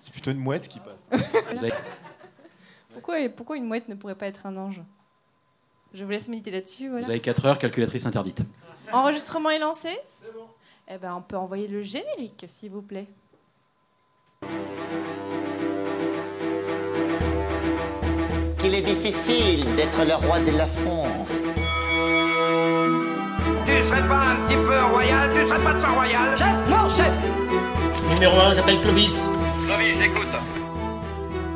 C'est plutôt une mouette qui passe. pourquoi, pourquoi une mouette ne pourrait pas être un ange? Je vous laisse méditer là-dessus. Voilà. Vous avez 4 heures, calculatrice interdite. Enregistrement est lancé? Eh ben, on peut envoyer le générique, s'il vous plaît. Qu'il est difficile d'être le roi de la France. Tu serais pas un petit peu royal? Tu serais pas de sang royal? Chef Non, chef Numéro 1 s'appelle Clovis. Clovis, écoute.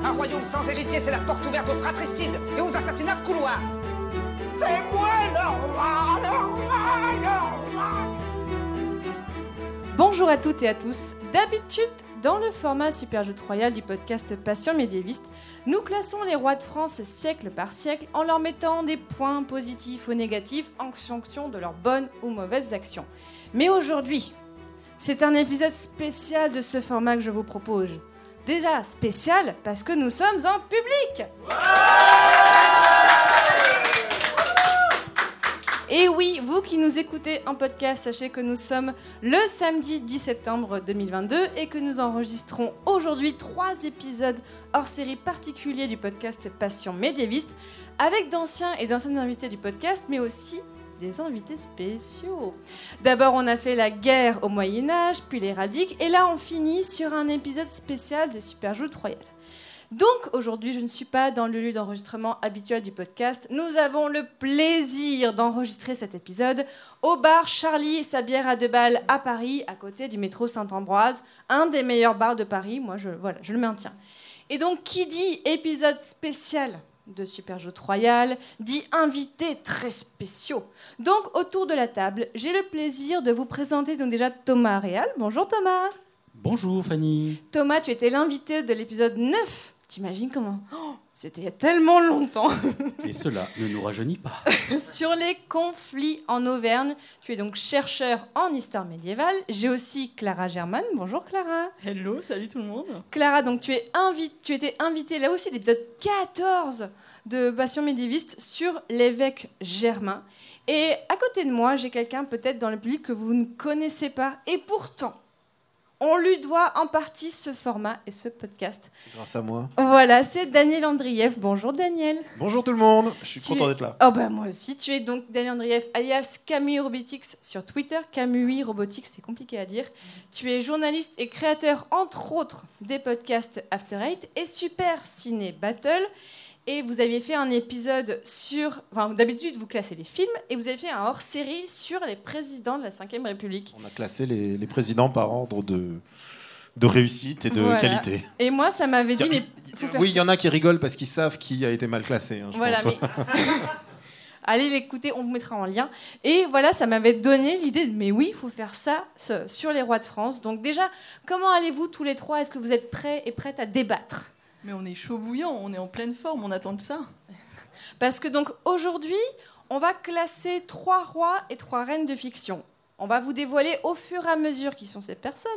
Un royaume sans héritier, c'est la porte ouverte aux fratricides et aux assassinats de couloir. C'est moi le roi, le roi, le roi. Bonjour à toutes et à tous. D'habitude, dans le format Super Jeu Royal du podcast Passion médiéviste, nous classons les rois de France siècle par siècle en leur mettant des points positifs ou négatifs en fonction de leurs bonnes ou mauvaises actions. Mais aujourd'hui, c'est un épisode spécial de ce format que je vous propose. Déjà spécial parce que nous sommes en public. Et oui, vous qui nous écoutez en podcast, sachez que nous sommes le samedi 10 septembre 2022 et que nous enregistrons aujourd'hui trois épisodes hors série particuliers du podcast Passion médiéviste avec d'anciens et d'anciennes invités du podcast, mais aussi des invités spéciaux. D'abord, on a fait la guerre au Moyen Âge, puis l'héraldique, et là, on finit sur un épisode spécial de Super Joute Royal. Donc aujourd'hui, je ne suis pas dans le lieu d'enregistrement habituel du podcast. Nous avons le plaisir d'enregistrer cet épisode au bar Charlie et sa bière à deux balles à Paris, à côté du métro Saint-Ambroise, un des meilleurs bars de Paris. Moi, je, voilà, je le maintiens. Et donc, qui dit épisode spécial? De Super Jeux Royal, dit invités très spéciaux. Donc, autour de la table, j'ai le plaisir de vous présenter donc déjà Thomas Réal. Bonjour Thomas. Bonjour Fanny. Thomas, tu étais l'invité de l'épisode 9 T'imagines comment oh, C'était il y a tellement longtemps. Et cela ne nous rajeunit pas. Sur les conflits en Auvergne, tu es donc chercheur en histoire médiévale. J'ai aussi Clara German. Bonjour Clara. Hello, salut tout le monde. Clara, donc tu, es invi tu étais invitée là aussi, l'épisode 14 de Passion médiéviste sur l'évêque Germain. Et à côté de moi, j'ai quelqu'un peut-être dans le public que vous ne connaissez pas. Et pourtant, on lui doit en partie ce format et ce podcast. Grâce à moi. Voilà, c'est Daniel Andrieff. Bonjour Daniel. Bonjour tout le monde, je suis Tu content es- d'être là. Oh bah moi aussi, tu es donc Daniel Andrieff alias Camus Robotics sur Twitter. Camus Robotics, c'est compliqué à dire. Tu es journaliste et créateur entre autres des podcasts After Eight et Super Ciné Battle. Et vous aviez fait un épisode sur... Enfin, d'habitude, vous classez les films et vous avez fait un hors-série sur les présidents de la Ve République. On a classé les, les présidents par ordre de, de réussite et de Voilà. qualité. Et moi, ça m'avait dit, a- mais faut faire Oui, il y en a qui rigolent parce qu'ils savent qui a été mal classé. hein, je Voilà, pense. mais allez l'écouter, on vous mettra en lien. Et voilà, ça m'avait donné l'idée de mais oui, il faut faire ça sur les rois de France. Donc déjà, comment allez-vous tous les trois? Est-ce que vous êtes prêts et prêtes à débattre? Mais on est chaud bouillant, on est en pleine forme, on attend de ça. Parce que donc aujourd'hui, on va classer trois rois et trois reines de fiction. On va vous dévoiler au fur et à mesure qui sont ces personnes,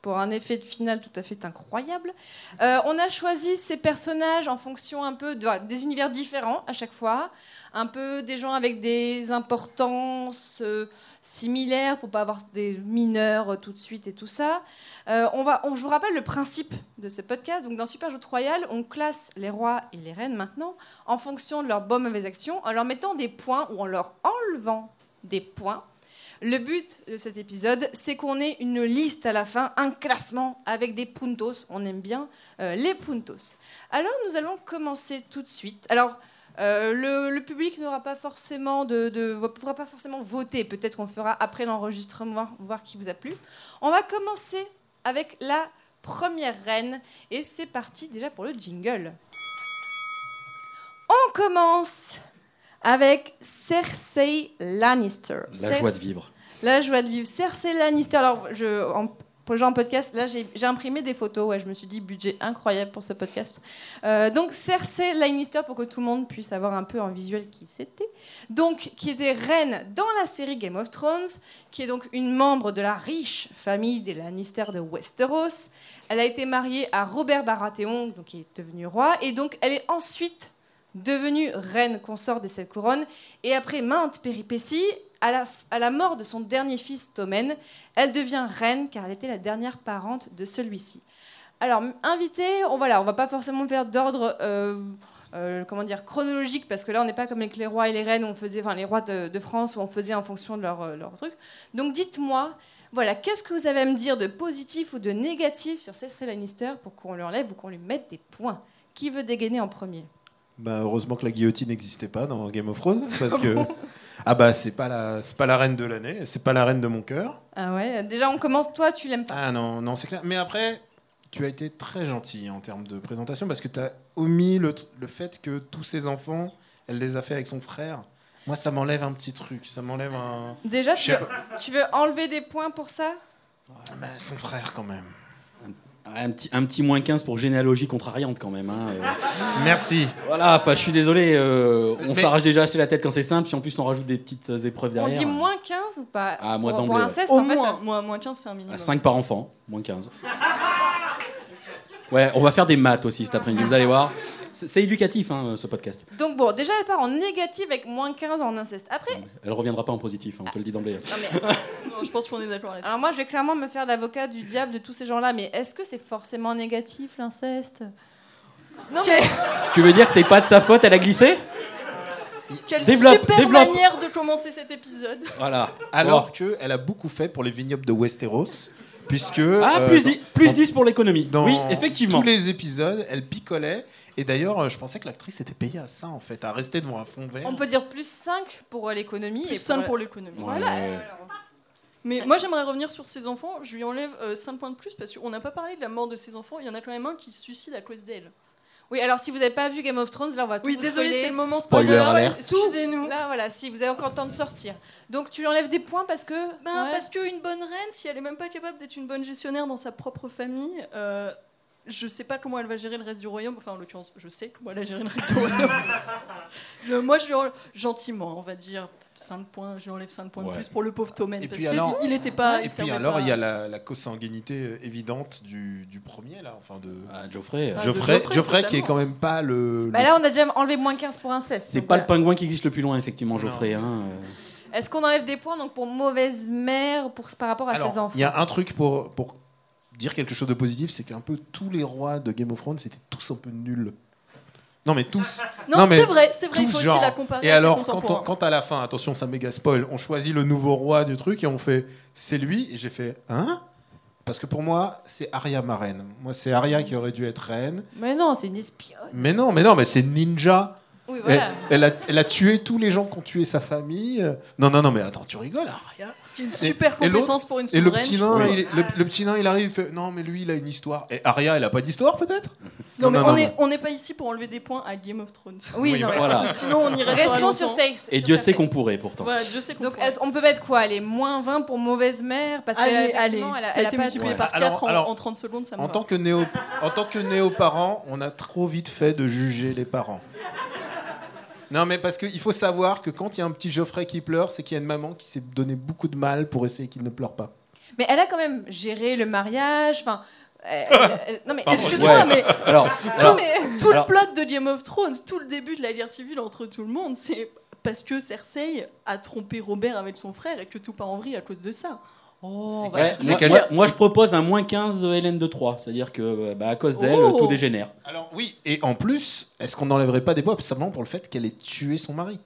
pour un effet de finale tout à fait incroyable. Euh, on a choisi ces personnages en fonction un peu de- des univers différents à chaque fois, un peu des gens avec des importances euh, similaires pour pas avoir des mineurs euh, tout de suite et tout ça. Euh, on va, on- je vous rappelle le principe de ce podcast. Donc dans Super Jeu Royal, on classe les rois et les reines maintenant en fonction de leurs bonnes mauvaises actions, en leur mettant des points ou en leur enlevant des points. Le but de cet épisode, c'est qu'on ait une liste à la fin, un classement avec des puntos. On aime bien euh, les puntos. Alors nous allons commencer tout de suite. Alors euh, le, le public n'aura pas forcément de, de pourra pas forcément voter. Peut-être qu'on fera après l'enregistrement, voir qui vous a plu. On va commencer avec la première reine et c'est parti déjà pour le jingle. On commence avec Cersei Lannister. La joie de vivre. La joie de vivre. Cersei Lannister. Alors, je, en, pour les gens en podcast, là, j'ai imprimé des photos. Ouais, je me suis dit, budget incroyable pour ce podcast. Euh, donc, Cersei Lannister, pour que tout le monde puisse avoir un peu en visuel qui c'était. Donc, qui était reine dans la série Game of Thrones, qui est donc une membre de la riche famille des Lannister de Westeros. Elle a été mariée à Robert Baratheon, donc qui est devenu roi. Et donc, elle est ensuite devenue reine consort des sept couronnes. Et après maintes péripéties, à la, f- à la mort de son dernier fils Tommen, elle devient reine car elle était la dernière parente de celui-ci. Alors, invité, on voilà, on va pas forcément faire d'ordre. euh, euh, comment dire chronologique parce que là on n'est pas comme avec les rois et les reines où on faisait enfin les rois de, de France où on faisait en fonction de leur, euh, leur truc donc dites-moi voilà qu'est-ce que vous avez à me dire de positif ou de négatif sur Cersei Lannister pour qu'on lui enlève ou qu'on lui mette des points? Qui veut dégainer en premier? Bah, heureusement que la guillotine n'existait pas dans Game of Thrones parce que ah bah c'est pas la c'est pas la reine de l'année, c'est pas la reine de mon cœur. ah ouais déjà on commence toi tu l'aimes pas Ah non non c'est clair. Mais après tu as été très gentil en termes de présentation parce que tu as omis le, le fait que tous ses enfants, elle les a fait avec son frère. Moi ça m'enlève un petit truc, ça m'enlève un déjà tu veux, tu veux enlever des points pour ça? Ah, mais son frère quand même. Un petit, un petit moins 15 pour généalogie contrariante quand même. hein, euh. Merci. Voilà, enfin je suis désolé, euh, on Mais- s'arrache déjà assez la tête quand c'est simple, si en plus on rajoute des petites euh, épreuves on derrière. dit moins 15 ou pas Ah, moi pour, pour ouais. en fait moins, ça- moi, moins 15, c'est un minimum. 5 par enfant, moins 15. Ouais, on va faire des maths aussi cet après-midi, vous allez voir. C'est éducatif hein, ce podcast. donc bon déjà elle part en négatif avec moins 15 en inceste après Elle reviendra pas en positif, hein, on te le dit d'emblée. non mais Non, je pense qu'on est d'accord là-dessus. Alors moi, je vais clairement me faire l'avocat du diable de tous ces gens-là, mais est-ce que c'est forcément négatif l'inceste? Non mais Tu veux dire que c'est pas de sa faute, elle a glissé? Quelle Développe, super développe. manière de commencer cet épisode. Voilà. Alors que elle a beaucoup fait pour les vignobles de Westeros puisque Ah, euh, plus, dans- 10, plus dans- 10 pour l'économie. Oui, effectivement. tous les épisodes, elle picolait. Et d'ailleurs, euh, je pensais que l'actrice était payée à ça, en fait, à rester devant un fond vert. on peut dire plus 5 pour euh, l'économie Plus et 5 pour l'économie. Voilà. Ouais. Mais moi, j'aimerais revenir sur ses enfants. Je lui enlève 5 points de plus parce qu'on n'a pas parlé de la mort de ses enfants. Il y en a quand même un qui se suicide à cause d'elle. Oui, alors si vous n'avez pas vu Game of Thrones, là on va tout Oui, vous désolé, c'est le moment Spoiler spoiler. Excusez-nous. Là voilà, si vous avez encore le temps de sortir. Donc tu lui enlèves des points parce que Ben, Ouais. Parce qu'une bonne reine, si elle est même pas capable d'être une bonne gestionnaire dans sa propre famille, euh, je sais pas comment elle va gérer le reste du royaume. Enfin, en l'occurrence, je sais comment elle va gérer le reste du royaume. Je- moi, je lui enlève, gentiment, on va dire 5 points. Je lui enlève 5 points de Ouais. plus pour le pauvre Tommen. Et parce puis alors- il était pas. Et il puis alors, il y a la, la consanguinité euh, évidente du, du premier, là, enfin de Ah, Geoffrey. Ah, de Geoffrey, Geoffrey, Geoffrey qui est quand même pas le. Bah le- là on a déjà enlevé moins 15 pour inceste. C'est pas le voilà. pingouin qui glisse le plus loin, effectivement, Geoffrey. hein, euh. Est-ce qu'on enlève des points donc pour mauvaise mère pour par rapport à Alors, ses enfants il y a un truc pour, pour dire quelque chose de positif, c'est qu'un peu tous les rois de Game of Thrones, c'était tous un peu nuls. Non, mais tous. Non, Non, mais c'est vrai, c'est vrai, il faut genre. aussi la comparer. Et à alors, quand, contemporains. on- quand à la fin, attention, ça méga spoil, on choisit le nouveau roi du truc et on fait c'est lui. Et j'ai fait hein? Parce que pour moi, c'est Arya ma reine. Moi, c'est Arya qui aurait dû être reine. Mais non, c'est une espionne. Mais non, mais non, mais c'est ninja. Oui, Elle, voilà. elle a, elle a tué tous les gens qui ont tué sa famille. Non, non, non, mais attends, tu rigoles, Arya C'est une super et compétence pour une Et le souveraine. petit nain, il, le, le petit nain, il arrive, il fait non, mais lui, il a une histoire. Et Arya, elle a pas d'histoire, peut-être? Non, mais non, on n'est on n'est pas ici pour enlever des points à Game of Thrones. Oui, Oui, non, mais- voilà. Parce que sinon, on restera Restons sur. Cersei. Et Dieu sait qu'on pourrait pourtant. Voilà, Donc pourrait. on peut mettre quoi? Allez, moins 20 pour mauvaise mère? Parce Allez, elle a, ça a elle a été multiplié Ouais. par Alors- 4 en, alors, en 30 secondes, ça me en va. tant, que néo, en tant que néo-parent, on a trop vite fait de juger les parents. Non, mais parce qu'il faut savoir que quand il y a un petit Geoffrey qui pleure, c'est qu'il y a une maman qui s'est donné beaucoup de mal pour essayer qu'il ne pleure pas. Mais elle a quand même géré le mariage. Enfin, elle- non mais. Excuse-moi, Ouais. mais Alors, tout, alors, tout alors- le plot de Game of Thrones, tout le début de la guerre civile entre tout le monde, c'est parce que Cersei a trompé Robert avec son frère et que tout part en vrille à cause de ça. Oh, ouais, tu moi, vois- moi- moi, je propose un moins 15 Hélène de 3. C'est-à-dire que euh, bah, à cause d'elle, Oh. tout dégénère. Alors oui, et en plus, est-ce qu'on n'enlèverait pas des poids simplement pour le fait qu'elle ait tué son mari?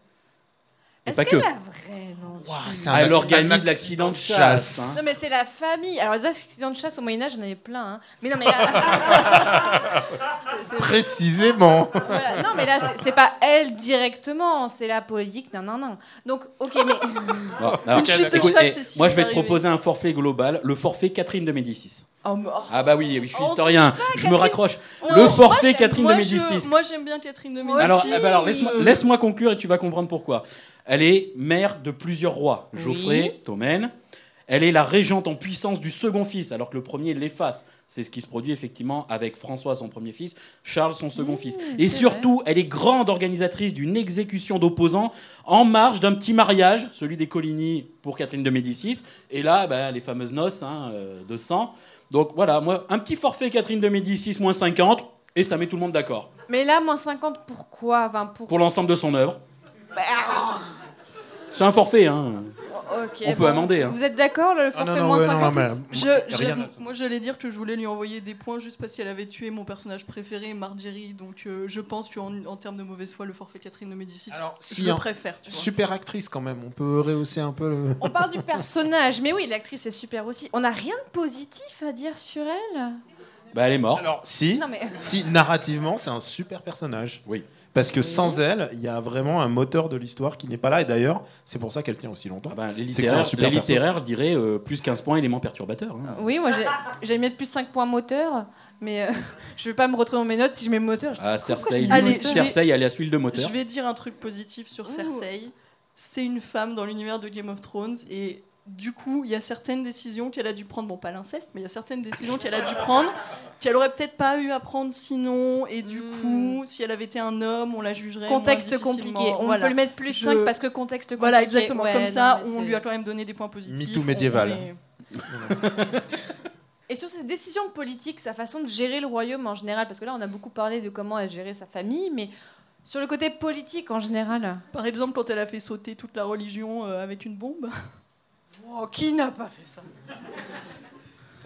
Et est-ce pas qu'elle que. a vraiment c'est un elle organise l'accident de chasse. hein. Non mais c'est la famille. Alors les accidents de chasse au Moyen Âge, j'en avais plein. hein. Mais non mais là, C'est- c'est- Précisément. voilà. non mais là c'est- c'est pas elle directement, c'est la politique. Non non non. Donc ok mais Bon, alors, Une chute de écoute, cheval, eh, si moi, je vais te proposer un forfait global. Le forfait Catherine de Médicis. oh, mort. Ah bah oui, oui je suis On historien. pas, Je me raccroche. Non, le moi, forfait Catherine moi, de je- Médicis. Moi j'aime bien Catherine de Médicis. Alors, eh ben alors, laisse-moi laisse-moi conclure et tu vas comprendre pourquoi. Elle est mère de plusieurs rois. Oui. Geoffrey, Tommen. Elle est la régente en puissance du second fils, alors que le premier l'efface. C'est ce qui se produit effectivement avec François, son premier fils, Charles, son second fils. Et surtout, elle est grande organisatrice d'une exécution d'opposants en marge d'un petit mariage, celui des Coligny pour Catherine de Médicis. Et là, ben, les fameuses noces hein, euh, de sang. Donc voilà, moi, un petit forfait Catherine de Médicis, moins 50, et ça met tout le monde d'accord. Mais là moins 50 pourquoi? Enfin, pour... Pour l'ensemble de son œuvre. C'est un forfait, hein. Ok, On peut amender, hein. Vous êtes d'accord Le forfait non, non, moins ouais, non, 50 mais- Je- moi, j'allais dire que je voulais lui envoyer des points juste parce qu'elle avait tué mon personnage préféré, Marjorie. Donc, euh, je pense qu'en en termes de mauvaise foi, le forfait Catherine de Médicis, Alors, je si, le hein. préfère. Tu vois. Super actrice quand même, on peut rehausser un peu le. On parle du personnage, mais oui, l'actrice est super aussi. On n'a rien de positif à dire sur elle? Bah, elle est morte. Alors, si, Non mais si narrativement, c'est un super personnage. Oui. Parce que sans elle, il y a vraiment un moteur de l'histoire qui n'est pas là. Et d'ailleurs, c'est pour ça qu'elle tient aussi longtemps. Ah bah, les littéraires, super les littéraires diraient euh, plus 15 points élément perturbateur. hein. oui, moi j'ai- j'allais mettre plus 5 points moteur, mais euh, je vais pas me retrouver dans mes notes si je mets moteur. je- Ah, Cersei, j'ai Allez, lui- je vais- Cersei, alias l'huile de moteur. Je vais dire un truc positif sur Ouh. Cersei. C'est une femme dans l'univers de Game of Thrones et du coup, il y a certaines décisions qu'elle a dû prendre, bon pas l'inceste, mais il y a certaines décisions qu'elle a dû prendre qu'elle aurait peut-être pas eu à prendre sinon et du Hmm. coup, si elle avait été un homme, on la jugerait Contexte moins compliqué. On Voilà. peut le mettre plus Je- 5 parce que contexte compliqué. Voilà, exactement. Ouais, Comme non, ça, on lui a quand même donné des points positifs. MeToo On- médiéval. Et sur ses décisions politiques, sa façon de gérer le royaume en général, parce que là on a beaucoup parlé de comment elle gérait sa famille, mais sur le côté politique en général. Par exemple, quand elle a fait sauter toute la religion euh, avec une bombe. Oh, qui n'a pas fait ça?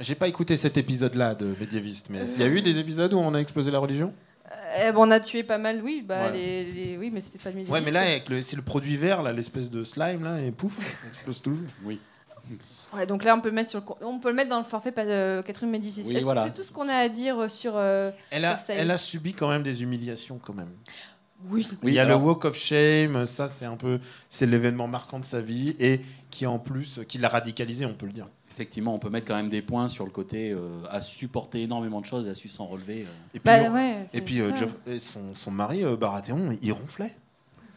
J'ai pas écouté cet épisode-là de Médiéviste, mais il y a eu des épisodes où on a explosé la religion? Eh ben, On a tué pas mal, oui, bah, Ouais. les, les- oui mais c'était pas Ouais, mais là, avec le- c'est le produit vert, là, l'espèce de slime, là, et pouf, ça explose tout. Ouais, donc là on peut, le mettre sur le, on peut le mettre dans le forfait euh, Catherine Médicis. Oui, Est-ce voilà. que c'est tout ce qu'on a à dire sur... euh, Elle a, Cersei. elle a subi quand même des humiliations, quand même. Oui. Il y a alors- le Walk of Shame, ça c'est un peu, c'est l'événement marquant de sa vie et qui en plus, qui l'a radicalisé, on peut le dire. Effectivement, on peut mettre quand même des points sur le côté euh, à supporter énormément de choses, à su s'en relever. euh. Et puis, Bah ouais. c'est et puis euh, son, son mari euh, Baratheon, il ronflait.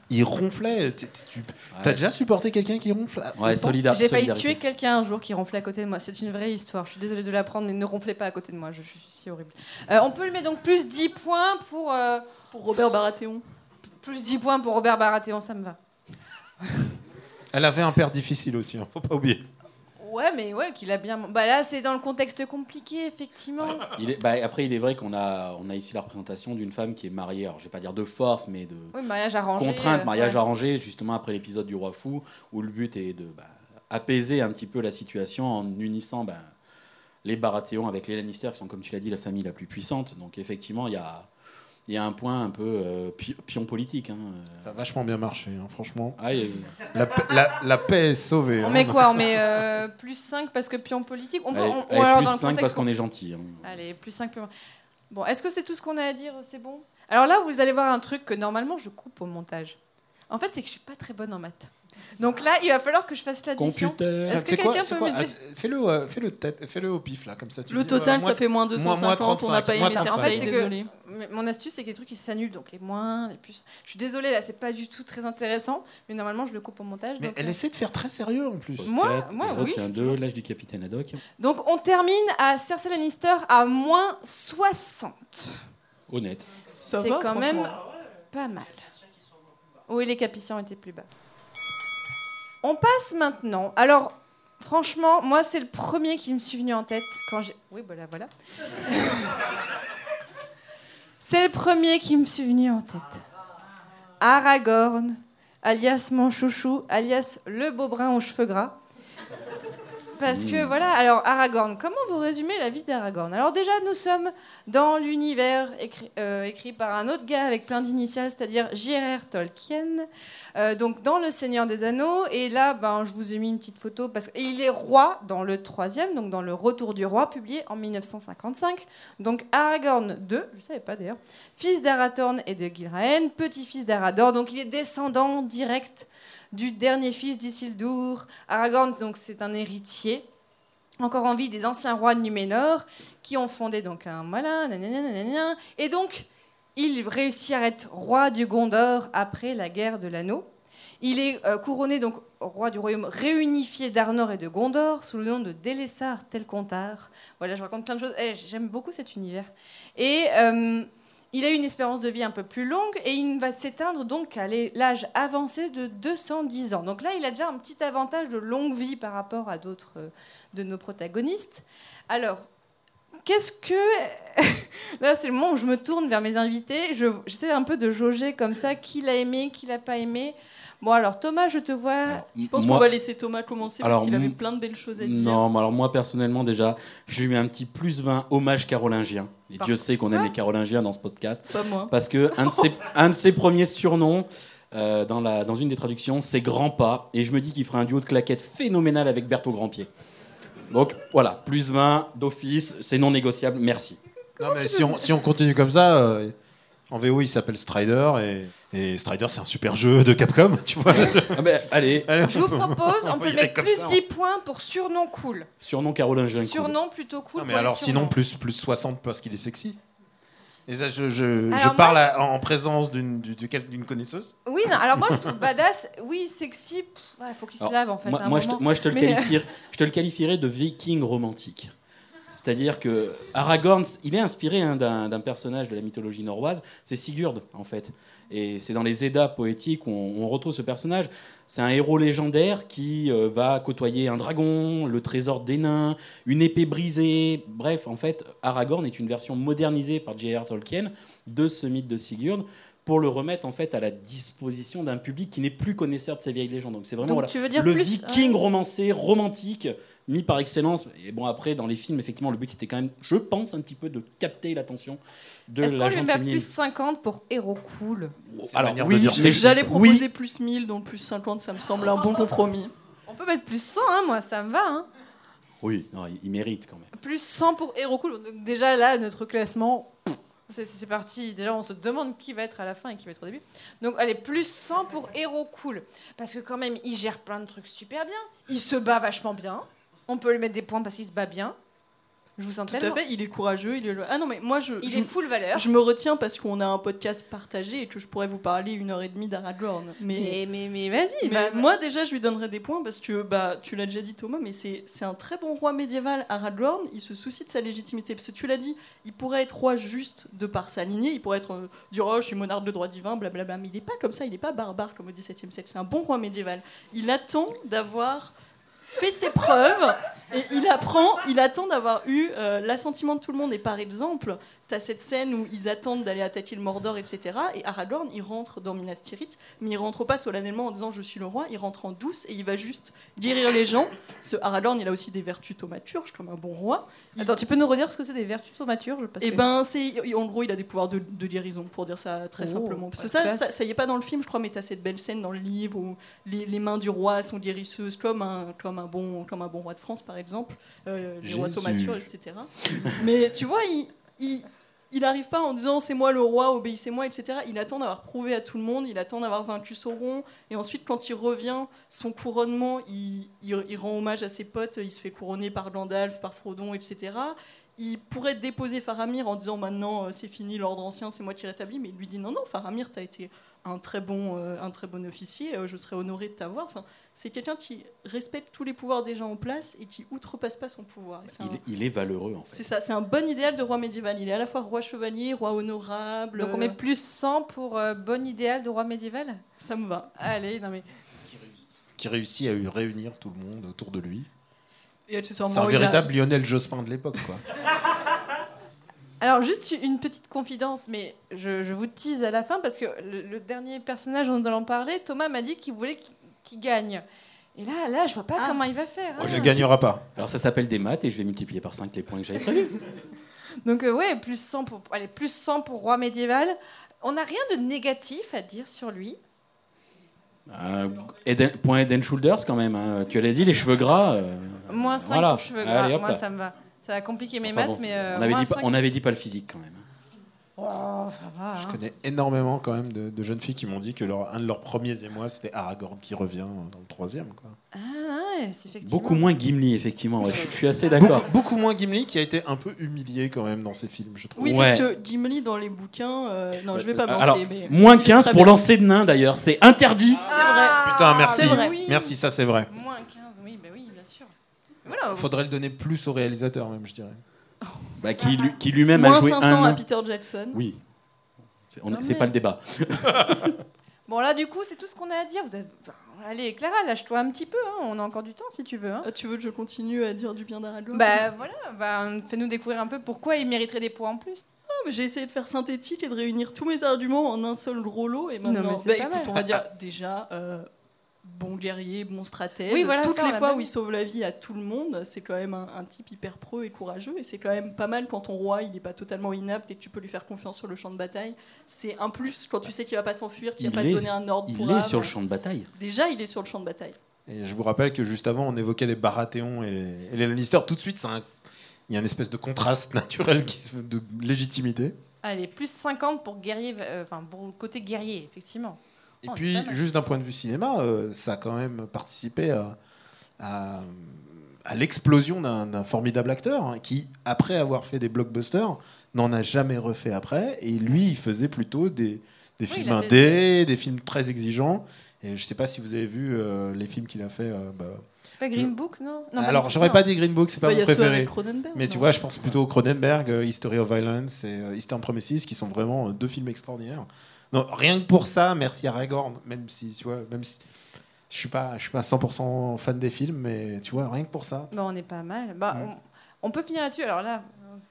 Il ronflait. Ouais. T'as déjà supporté quelqu'un qui ronfle Ouais, autant solida- J'ai failli solidarité. tuer quelqu'un un jour qui ronflait à côté de moi. C'est une vraie histoire. Je suis désolée de l'apprendre, mais ne ronflez pas à côté de moi. Je, je suis si horrible. Euh, on peut le mettre donc plus 10 points pour. euh, Pour Robert Baratheon. Plus 10 points pour Robert Baratheon, ça me va. Elle avait un père difficile aussi, hein, faut pas oublier. Ouais, mais ouais, qu'il a bien. Bah là, c'est dans le contexte compliqué, effectivement. Il est- bah, après, il est vrai qu'on a, on a ici la représentation d'une femme qui est mariée, alors je vais pas dire de force, mais de Oui, mariage arrangé. contrainte, euh, mariage ouais. arrangé, justement après l'épisode du roi fou, où le but est de bah, apaiser un petit peu la situation en unissant bah, les Baratheons avec les Lannister, qui sont, comme tu l'as dit, la famille la plus puissante. Donc effectivement, il y a, il y a un point un peu euh, pi- pion politique. hein. Ça a vachement bien marché, hein, franchement. Ah, a- La, pa- la- la paix est sauvée. On hein. met quoi On met euh, plus 5 parce que pion politique? On peut, Allez, on- ou allez, alors plus dans le 5 contexte parce qu'on est gentil. hein. Allez, plus 5. Plus... Bon, est-ce que c'est tout ce qu'on a à dire C'est bon? Alors là, vous allez voir un truc que normalement je coupe au montage. En fait, c'est que je suis pas très bonne en maths. Donc là, il va falloir que je fasse l'addition. Est-ce que C'est quoi, quelqu'un peut m'aider Fais-le euh, fais-le tête- fais-le au pif, là, comme ça. Tu Le dis, total, euh, ça fait moins moi, 250. on n'a pas 35, aimé 35. En fait, c'est que- désolé. Mais Mon astuce, c'est que les trucs ils s'annulent, donc les moins, les plus. Je suis désolée, là, c'est pas du tout très intéressant, mais normalement, je le coupe au montage. Mais donc, elle euh, essaie de faire très sérieux en plus. Moi- moi, je oui, retiens je suis deux, l'âge du capitaine Haddock. donc, on termine à Cersei Lannister à moins 60. Honnête. Ça C'est quand même pas mal. Oui, les capiciens étaient plus bas. On passe maintenant. Alors, franchement, moi, c'est le premier qui me suis venu en tête quand j'ai. Oui, voilà, voilà. c'est le premier qui me suis venu en tête. Aragorn, alias mon chouchou, alias le beau brun aux cheveux gras. Parce que voilà, alors Aragorn, comment vous résumez la vie d'Aragorn? Alors déjà, nous sommes dans l'univers écrit, euh, écrit par un autre gars avec plein d'initiales, c'est-à-dire J.R.R. Tolkien, euh, donc dans Le Seigneur des Anneaux. Et là, ben, je vous ai mis une petite photo parce qu'il est roi dans le troisième, donc dans le Retour du roi, publié en 1955. Donc Aragorn II, je ne savais pas d'ailleurs, fils d'Arathorn et de Gilraen, petit-fils d'Arador, donc il est descendant direct du dernier fils d'Isildur. Aragorn, donc c'est un héritier encore en vie des anciens rois de Numénor qui ont fondé donc un nanana. et donc il réussit à être roi du Gondor après la guerre de l'anneau. Il est euh, couronné donc roi du royaume réunifié d'Arnor et de Gondor sous le nom de Délessar Telcontar. Voilà, je raconte plein de choses. Eh, J'aime beaucoup cet univers. Et euh, il a une espérance de vie un peu plus longue et il va s'éteindre donc à l'âge avancé de 210 ans. Donc là, il a déjà un petit avantage de longue vie par rapport à d'autres euh, de nos protagonistes. Alors, qu'est-ce que... là, c'est le moment où je me tourne vers mes invités. Je- J'essaie un peu de jauger comme ça qui l'a aimé, qui l'a pas aimé. Bon, alors Thomas, je te vois. Je pense Moi- qu'on va laisser Thomas commencer Alors, parce qu'il avait plein de belles choses à dire. Non, mais alors moi personnellement déjà, je lui mets un petit plus 20 hommage carolingien. Et Par- Dieu sait qu'on aime les carolingiens dans ce podcast. Pas moi. Parce que un de ses, un de ses premiers surnoms, euh, dans, la, dans une des traductions, c'est Grand Pas. Et je me dis qu'il ferait un duo de claquettes phénoménal avec Berthaud Grandpied. Donc voilà, plus 20 d'office, c'est non négociable, merci. Non, mais si on, si on continue comme ça, euh, en VO il s'appelle Strider et, et Strider c'est un super jeu de Capcom, tu vois. Ah ben, allez, Allez, Je vous propose, on peut y le aller mettre comme plus ça, hein. 10 points pour surnom cool. surnom carolingien. cool. Surnom plutôt cool. Non, mais pour les alors sinon surnoms. plus, plus 60 parce qu'il est sexy. Et là, je, je, Alors je moi, parle à- en présence d'une du- du- d'une connaisseuse. Oui, non, alors moi je trouve badass. Oui, sexy. Il faut qu'il se Alors, lave en fait. moi, à un moi, je, te- moment. moi, je te le Mais- qualifierais, je te le qualifierais de viking romantique. C'est-à-dire que Aragorn, il est inspiré hein, d'un personnage de la mythologie norroise, c'est Sigurd en fait. Et c'est dans les Eddas poétiques où on, on retrouve ce personnage. C'est un héros légendaire qui euh, va côtoyer un dragon, le trésor des nains, une épée brisée. Bref, en fait, Aragorn est une version modernisée par J.R. Tolkien de ce mythe de Sigurd pour le remettre en fait à la disposition d'un public qui n'est plus connaisseur de ces vieilles légendes. Donc c'est vraiment Donc voilà, tu veux dire le plus viking romancé, romantique, mis par excellence. Et bon, après, dans les films, effectivement, le but était quand même, je pense, un petit peu de capter l'attention de Est-ce qu'on lui met plus 50 pour héros cool Alors, oui, J'allais oui. proposer plus 1000, donc plus 50, ça me semble un bon compromis. On peut mettre plus 100, hein, moi ça me va. Hein. Oui, non, il, il mérite quand même. Plus 100 pour héros cool. Donc déjà là, notre classement, c'est parti. Déjà, on se demande qui va être à la fin et qui va être au début. Donc allez, plus 100 pour héros cool. Parce que quand même, il gère plein de trucs super bien. Il se bat vachement bien. On peut lui mettre des points parce qu'il se bat bien. Je vous sens Tout à fait, il est courageux, il est. Ah non, mais moi je. Il je- est full valeur. Je me retiens parce qu'on a un podcast partagé et que je pourrais vous parler une heure et demie d'Aragorn. Mais, Mais, mais, mais vas-y. bah, moi déjà je lui donnerais des points parce que bah tu l'as déjà dit Thomas, mais c'est c'est un très bon roi médiéval Aragorn. Il se soucie de sa légitimité parce que tu l'as dit, il pourrait être roi juste de par sa lignée. Il pourrait être euh, dire oh je suis monarque de droit divin, blablabla. Mais il n'est pas comme ça, il n'est pas barbare comme au XVIIe siècle. C'est un bon roi médiéval. Il attend d'avoir fait ses preuves et il apprend, il attend d'avoir eu euh, l'assentiment de tout le monde. Et par exemple, tu as cette scène où ils attendent d'aller attaquer le Mordor, etc. Et Aragorn, il rentre dans Minas Tirith, mais il rentre pas solennellement en disant je suis le roi, il rentre en douce et il va juste guérir les gens. Ce Aragorn, il a aussi des vertus thaumaturges comme un bon roi. Attends, tu peux nous redire ce que c'est des vertus thaumaturges? Que- ben, c'est en gros, il a des pouvoirs de, de guérison, pour dire ça très Oh, simplement. Parce que ça, ça, ça y est pas dans le film, je crois, mais t'as cette belle scène dans le livre où les, les mains du roi sont guérisseuses, comme un, comme un, bon, comme un bon roi de France, par exemple, euh, les rois thaumaturges, etc. mais tu vois, il. il il n'arrive pas en disant c'est moi le roi, obéissez-moi, etc. Il attend d'avoir prouvé à tout le monde, il attend d'avoir vaincu Sauron, et ensuite quand il revient, son couronnement, il, il- rend hommage à ses potes, il se fait couronner par Gandalf, par Frodon, etc. Il pourrait déposer Faramir en disant maintenant euh, c'est fini, l'ordre ancien, c'est moi qui rétablis, mais il lui dit non, non, Faramir, tu as été un très bon, euh, un très bon officier, euh, je serais honoré de t'avoir. Enfin, c'est quelqu'un qui respecte tous les pouvoirs des gens en place et qui outrepasse pas son pouvoir. C'est un- Il, il est valeureux en c'est fait. ça, c'est un bon idéal de roi médiéval. Il est à la fois roi chevalier, roi honorable. Donc on met plus 100 pour euh, bon idéal de roi médiéval? Ça me va. Allez, non mais. Qui réussit à réunir tout le monde autour de lui. C'est un a- véritable Lionel Jospin de l'époque, quoi. Alors, juste une petite confidence, mais je, je vous tease à la fin parce que le, le dernier personnage dont nous allons parler, Thomas m'a dit qu'il voulait qu'il gagne. Et là, là, je vois pas Ah. comment il va faire. Moi, hein. je gagnera pas. Alors ça s'appelle des maths et je vais multiplier par 5 les points que j'avais prévus. Donc, euh, ouais, plus 100 pour, allez, plus 100 pour roi médiéval. On n'a rien de négatif à dire sur lui. Euh, Eden- point and Shoulders quand même. hein. Tu l'as dit, les cheveux gras. euh, Moins 5 voilà. pour cheveux gras. Allez, Moi, ça me va. Ça va compliquer mes Enfin, maths, bon, mais. euh, on, avait dit pas, 5. on avait dit pas le physique quand même. Oh, ça va. Je hein. connais énormément quand même de, de jeunes filles qui m'ont dit que leur, un de leurs premiers émois, c'était Aragorn qui revient dans le troisième. Quoi. Ah, ouais, c'est effectivement. Beaucoup moins Gimli, effectivement. ouais. Je, je suis assez d'accord. Beaucoup, beaucoup moins Gimli qui a été un peu humilié quand même dans ses films, je trouve. Oui, Ouais. parce que Gimli dans les bouquins. euh, Non, je vais pas me Alors, lancer, mais. Moins il est 15 très pour lancer de nain d'ailleurs. C'est interdit. C'est vrai. Putain, merci. c'est vrai. Merci, ça c'est vrai. Moins 15, oui, bah oui, bien sûr. Voilà. Faudrait le donner plus au réalisateur même, je dirais. Bah, qui, lui- qui lui-même a Moins joué 500 un à an. Peter Jackson. Oui. C'est on- Non, c'est mais- pas le débat. Bon, là, du coup, c'est tout ce qu'on a à dire. Vous avez- enfin, allez, Clara, lâche-toi un petit peu. hein. On a encore du temps si tu veux. hein. Ah, tu veux que je continue à dire du bien d'Aragorn Bah voilà, bah, fais-nous découvrir un peu pourquoi il mériterait des points en plus. Ah, j'ai essayé de faire synthétique et de réunir tous mes arguments en un seul gros lot. Et Non, maintenant, mais c'est bah, pas écoute, mal. on va dire déjà euh, bon guerrier, bon stratège. Oui, voilà, Toutes ça, les fois pas où il sauve la vie à tout le monde, c'est quand même un, un type hyper preux et courageux. Et c'est quand même pas mal quand ton roi il est pas totalement inapte et que tu peux lui faire confiance sur le champ de bataille. C'est un plus quand tu sais qu'il va pas s'enfuir, qu'il Il va pas est- te donner un ordre Il pour est âme. sur le champ de bataille. Déjà, il est sur le champ de bataille. Et je vous rappelle que juste avant, on évoquait les Baratheons et les, et les Lannister. Tout de suite, c'est un- il y a une espèce de contraste naturel qui se- de légitimité. Allez, plus 50 pour guerrier, euh, enfin pour le côté guerrier, effectivement. Et Oh, puis, juste d'un point de vue cinéma, euh, ça a quand même participé à, à- à l'explosion d'un formidable acteur hein, qui, après avoir fait des blockbusters, n'en a jamais refait après. Et lui, il faisait plutôt des, des Oui, films indés, des films très exigeants. Et je ne sais pas si vous avez vu euh, les films qu'il a fait. euh, bah, C'est pas Green Book, non, non Alors, j'aurais pas dit Green Book, c'est pas Bah, mon préféré. Mais tu vois, je? pense plutôt au Cronenberg, History of Violence et Eastern Promises, qui sont vraiment deux films extraordinaires. Non, rien que pour ça, merci à Aragorn, même si, tu vois, même si je suis pas, je suis pas 100% fan des films, mais tu vois, rien que pour ça. Bah, on est pas mal. Bah, on, on peut finir là-dessus. Alors là,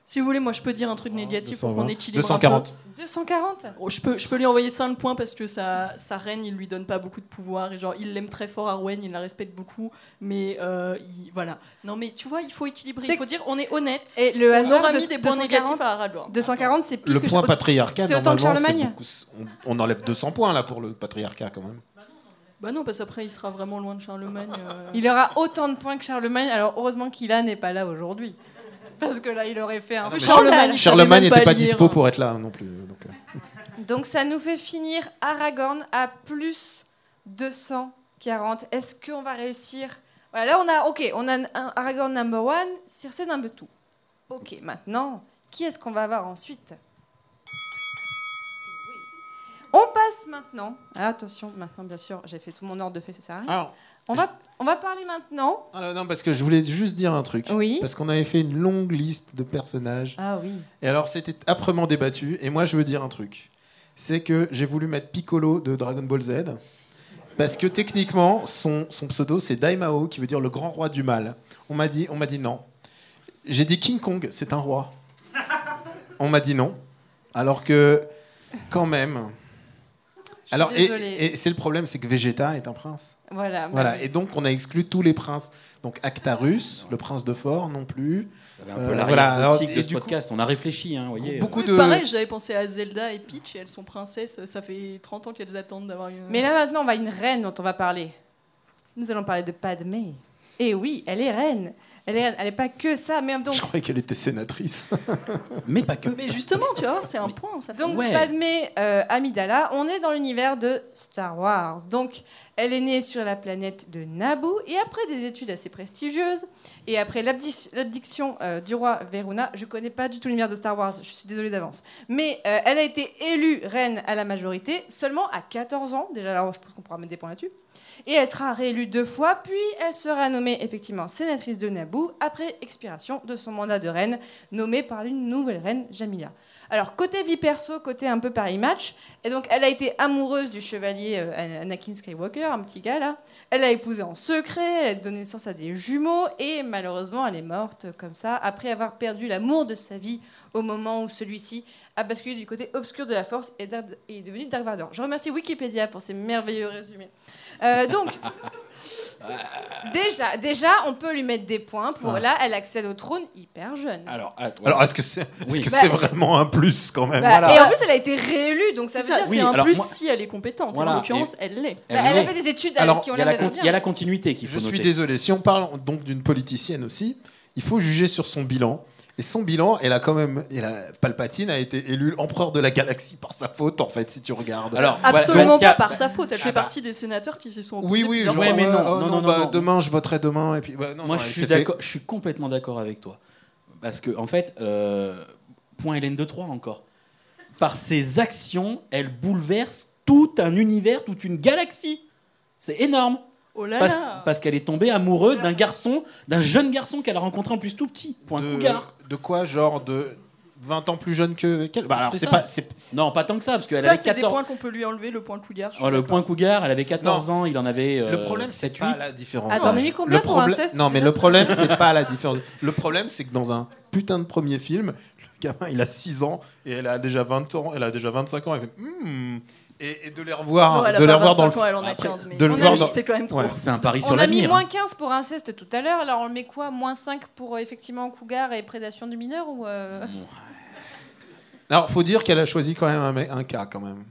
Si vous voulez, moi je peux dire un truc négatif pour 220, qu'on équilibre. un 240. peu. 240 Oh, je, peux, je peux lui envoyer 5 points parce que sa, sa reine, il lui donne pas beaucoup de pouvoir. Et genre, il l'aime très fort, Arwen, il la respecte beaucoup. Mais euh, il- voilà. Non, mais tu vois, il faut équilibrer. Il faut dire, on est honnête. Et le on hasard aura de mis des points 240, négatifs à Aragorn. 240, c'est plus Le que point je- patriarcat, c'est autant que normalement, c'est Charlemagne beaucoup- on, on enlève 200 points là pour le patriarcat quand même. Bah non, parce qu'après, il sera vraiment loin de Charlemagne. euh. Il aura autant de points que Charlemagne. Alors heureusement qu'Ilan n'est pas là aujourd'hui. Parce que là, il aurait fait un scandale. Charlemagne, Charlemagne n'était pas dispo pour être là non plus. donc, euh. Donc ça nous fait finir Aragorn à plus 240. Est-ce qu'on va réussir? Voilà, là on a, ok, on a un Aragorn number one, Circe number two. Ok, maintenant, qui est-ce qu'on va avoir ensuite? On passe maintenant. Ah, attention, maintenant bien sûr, j'ai fait tout mon ordre de fait, ça sert à rien. Alors, On va, on va parler maintenant. alors, non, parce que je voulais juste dire un truc. Oui. Parce qu'on avait fait une longue liste de personnages. Ah oui. Et alors, c'était âprement débattu. Et moi, je veux dire un truc. C'est que j'ai voulu mettre Piccolo de Dragon Ball Z. Parce que techniquement, son, son pseudo, c'est Daimao, qui veut dire le grand roi du mal. On m'a dit, on m'a dit non. J'ai dit King Kong, c'est un roi. On m'a dit non. Alors que, quand même. Alors, et, désolée. et c'est le problème, c'est que Vegeta est un prince. Voilà. Voilà. bah oui. Et donc, on a exclu tous les princes. Donc, Actarus, le prince de Fort, non plus. Un Euh, peu voilà, alors, de et ce du coup- podcast. On a réfléchi, hein, vous voyez. Beaucoup Oui, de. Pareil, j'avais pensé à Zelda et Peach, et elles sont princesses. Ça fait 30 ans qu'elles attendent d'avoir une. Mais là maintenant, on va à une reine dont on va parler. Nous allons parler de Padmé. Et oui, elle est reine. Elle est reine. Elle n'est pas que ça, mais donc, Je croyais qu'elle était sénatrice. Mais pas que. Mais justement, tu vois, c'est un point. Ça fait- donc Ouais. Padmé euh, Amidala, on est dans l'univers de Star Wars. Donc, elle est née sur la planète de Naboo et après des études assez prestigieuses et après l'abdi- l'abdiction euh, du roi Veruna, je connais pas du tout l'univers de Star Wars, je suis désolée d'avance. Mais euh, elle a été élue reine à la majorité seulement à 14 ans. Déjà, alors je pense qu'on pourra mettre des points là-dessus. Et elle sera réélue deux fois, puis elle sera nommée effectivement sénatrice de Naboo après expiration de son mandat de reine, nommée par une nouvelle reine, Jamila. Alors, côté vie perso, côté un peu Paris Match, et donc elle a été amoureuse du chevalier euh, Anakin Skywalker, un petit gars là. Elle l'a épousé en secret, elle a donné naissance à des jumeaux, et malheureusement, elle est morte comme ça, après avoir perdu l'amour de sa vie au moment où celui-ci a basculé du côté obscur de la force et est devenu Dark Vador. Je remercie Wikipédia pour ces merveilleux résumés. Euh, donc, déjà, déjà, on peut lui mettre des points pour Ouais. là, elle accède au trône hyper jeune. Alors, att- Alors, est-ce que c'est est Oui. -ce Bah, c'est c'est- vraiment un plus quand même? Bah, voilà. Et en plus, elle a été réélue, donc ça veut ça, dire. Oui, c'est un alors plus moi- si elle est compétente. Voilà, En l'occurrence, elle l'est. Bah, elle est- avait des études Alors, qui ont il y, a l'air il y a la continuité qu'il faut Je suis noter. désolé. Si on parle donc d'une politicienne aussi, il faut juger sur son bilan. Et son bilan, elle a quand même. Elle a, Palpatine a été élu empereur de la galaxie par sa faute, en fait, si tu regardes. Alors, voilà, Absolument donc, pas par sa faute. Elle Ah fait bah. partie des sénateurs qui s'y sont oui, opposés oui, genre, Ouais, mais non, oh, non, non, bah, non. demain, je voterai demain. Et puis, bah, non, Moi, je suis, s'est fait- d'accord- je suis complètement d'accord avec toi. Parce que, en fait, euh, point Hélène de Troyes encore. Par ses actions, elle bouleverse tout un univers, toute une galaxie. C'est énorme. Oh là Parce, là parce qu'elle est tombée amoureuse d'un garçon, d'un jeune garçon qu'elle a rencontré en plus tout petit. Point de, cougar. de quoi Genre de. 20 ans plus jeune que qu'elle? Bah, alors, C'est Non, pas tant que ça, parce qu'elle avait c'est des 14 points qu'on peut lui enlever, le point cougar. Oh, le point cougar, elle avait 14 ans, il en avait. Le euh, problème, c'est 7, pas 8. la différence. Attends, Le pour problème- inceste, Non, mais le problème, c'est pas la différence. Le problème, c'est que dans un putain de premier film, le gamin, il a 6 ans et elle a déjà 20 ans, elle a déjà 25 ans. Elle fait Hmm. Et, et de les revoir, Non, de les revoir dans le 25 ans, elle en a Après, 15, mais de le on a voir dans- c'est quand même trop. Ouais. C'est un pari sur On a mis l'avenir. moins 15 pour inceste tout à l'heure, alors on le met quoi? Moins 5 pour euh, effectivement cougar et prédation du mineur ou euh, Alors, faut dire qu'elle a choisi quand même un cas quand même.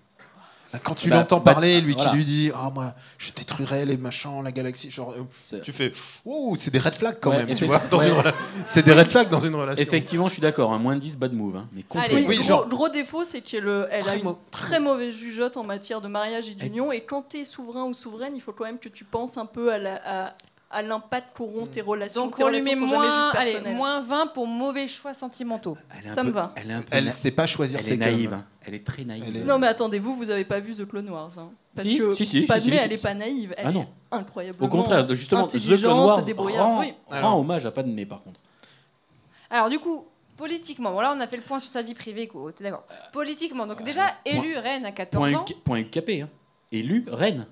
Quand tu Bah, l'entends bah, parler, lui voilà. qui lui dit Ah, moi, je détruirai les machins, la galaxie. genre, euh, tu fais Ouh, c'est des red flags quand Ouais, même, tu vois. ouais. rela- C'est des red flags dans une relation. Effectivement, je suis d'accord, un moins 10, bad move. hein, mais complètement. Allez. Oui, Oui, gros, genre- gros défaut, c'est qu'elle euh, elle a une très mauvaise jugeote en matière de mariage et d'union. Et quand tu es souverain ou souveraine, il faut quand même que tu penses un peu à la- à- à l'impact qu'auront tes relations. Donc Tes on lui met moins, allez, moins 20 pour mauvais choix sentimentaux. Ça me va. Elle est un peu Elle na- sait pas choisir elle ses est naïve. hein. Elle est très naïve. Est- Non mais attendez, vous, vous avez pas vu The Clone Wars. hein. Parce Si, que si, si, Padmé, si, si. elle est pas naïve, elle Ah non. est incroyablement Au contraire, justement, The Clone Wars rend, Oui. rend Alors. hommage à Padmé, par contre. Alors du coup, politiquement, voilà, on a fait le point sur sa vie privée, t'es d'accord Politiquement, donc déjà, point- élue reine à 14 Point, ans. UK point UKP. Hein. Élu reine.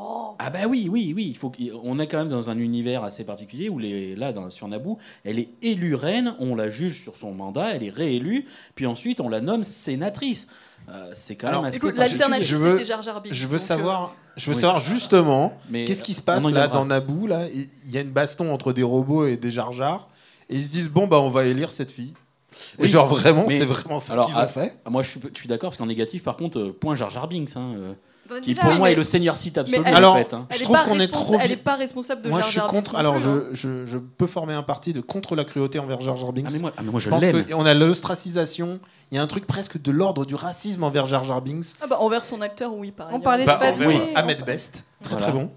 Oh, Ah bah oui, oui, oui. Il faut on est quand même dans un univers assez particulier où les, là, dans, sur Naboo, elle est élue reine, on la juge sur son mandat, elle est réélue, puis ensuite on la nomme sénatrice. Euh, c'est quand Alors, même assez l'alternative, Je veux- c'était Jar Jar Binks. Je veux donc, euh, savoir, je veux oui. savoir justement Mais qu'est-ce qui se on passe là dans Naboo là? Il y a une baston entre des robots et des Jar Jar et ils se disent bon bah on va élire cette fille. Et Oui, genre vraiment c'est vraiment ça alors, qu'ils ont ah, fait. Ah, Moi, je suis, je suis d'accord, parce qu'en négatif, par contre, euh, point Jar Jar Binks, hein, euh, qui déjà, pour moi est le seigneur site absolu, elle- en Alors, fait. hein. Je trouve qu'on est trop Elle vi- est pas responsable de Moi Jar je suis contre. Alors hein. je, je, je peux former un parti de contre la cruauté envers Jar Jar Binks. Ah, mais moi, ah, mais moi, je je pense qu'on a l'ostracisation. Il y a un truc presque de l'ordre du racisme envers Jar Jar Binks. Ah bah envers son acteur, oui, par On parlait de Bah, Oui, Ahmed Best, très Voilà. très bon.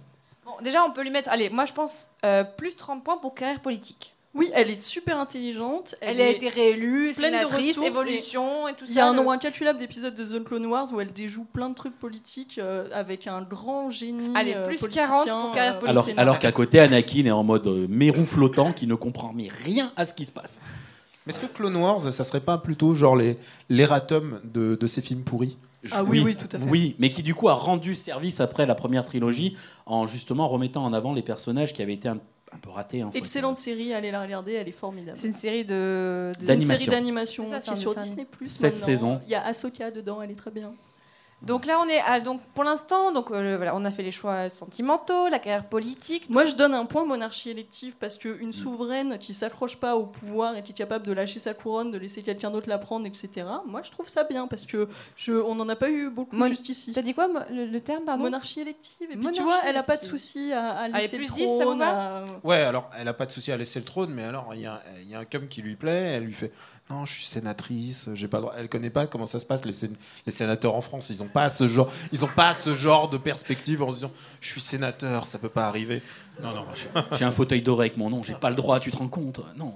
Bon, déjà, on peut lui mettre, allez, moi je pense euh, plus 30 points pour carrière politique. Oui, elle est super intelligente. Elle, a été réélue, pleine de sénatrice, ressources évolution et tout ça. Il y a un le- nombre incalculable d'épisodes de The Clone Wars où elle déjoue plein de trucs politiques euh, avec un grand génie. Allez, euh, plus politicien, 40 pour carrière euh, politique. Alors, qu'à côté, Anakin est en mode euh, mérou flottant qui ne comprend mais rien à ce qui se passe. Mais est-ce que Clone Wars, ça serait pas plutôt genre les l'erratum de, de ces films pourris? Ah oui, oui, tout à fait. Oui, mais qui du coup a rendu service après la première trilogie en justement remettant en avant les personnages qui avaient été un, un peu ratés. hein, Excellente série, allez la regarder, elle est formidable. C'est une série de. de- C'est une D'animation. série d'animation qui est sur Disney Plus. Sept saisons. Il y a Ahsoka dedans, elle est très bien. Donc là, on est à, donc pour l'instant, donc euh, voilà, on a fait les choix sentimentaux, la carrière politique. Moi, je donne un point monarchie élective parce Mm. qu'une souveraine qui s'accroche pas au pouvoir et qui est capable de lâcher sa couronne, de laisser quelqu'un d'autre la prendre, etc. Moi, je trouve ça bien parce que je, on n'en a pas eu beaucoup Mon- juste ici. T'as dit quoi le, le terme, pardon? Monarchie élective. Et puis Monarchie tu vois, elle a pas de souci à, laisser plus le 10, ça vous trône. à- Ouais, alors elle a pas de souci à laisser le trône, mais alors il y, a un- il y a un cum qui lui plaît, elle lui fait non, je suis sénatrice, j'ai pas le droit. Elle connaît pas comment ça se passe les, sén- les sénateurs en France, ils ont pas ce genre, ils ont pas ce genre de perspective en se disant je suis sénateur, ça peut pas arriver. Non, non. J'ai un fauteuil doré avec mon nom, j'ai pas le droit, tu te rends compte? Non.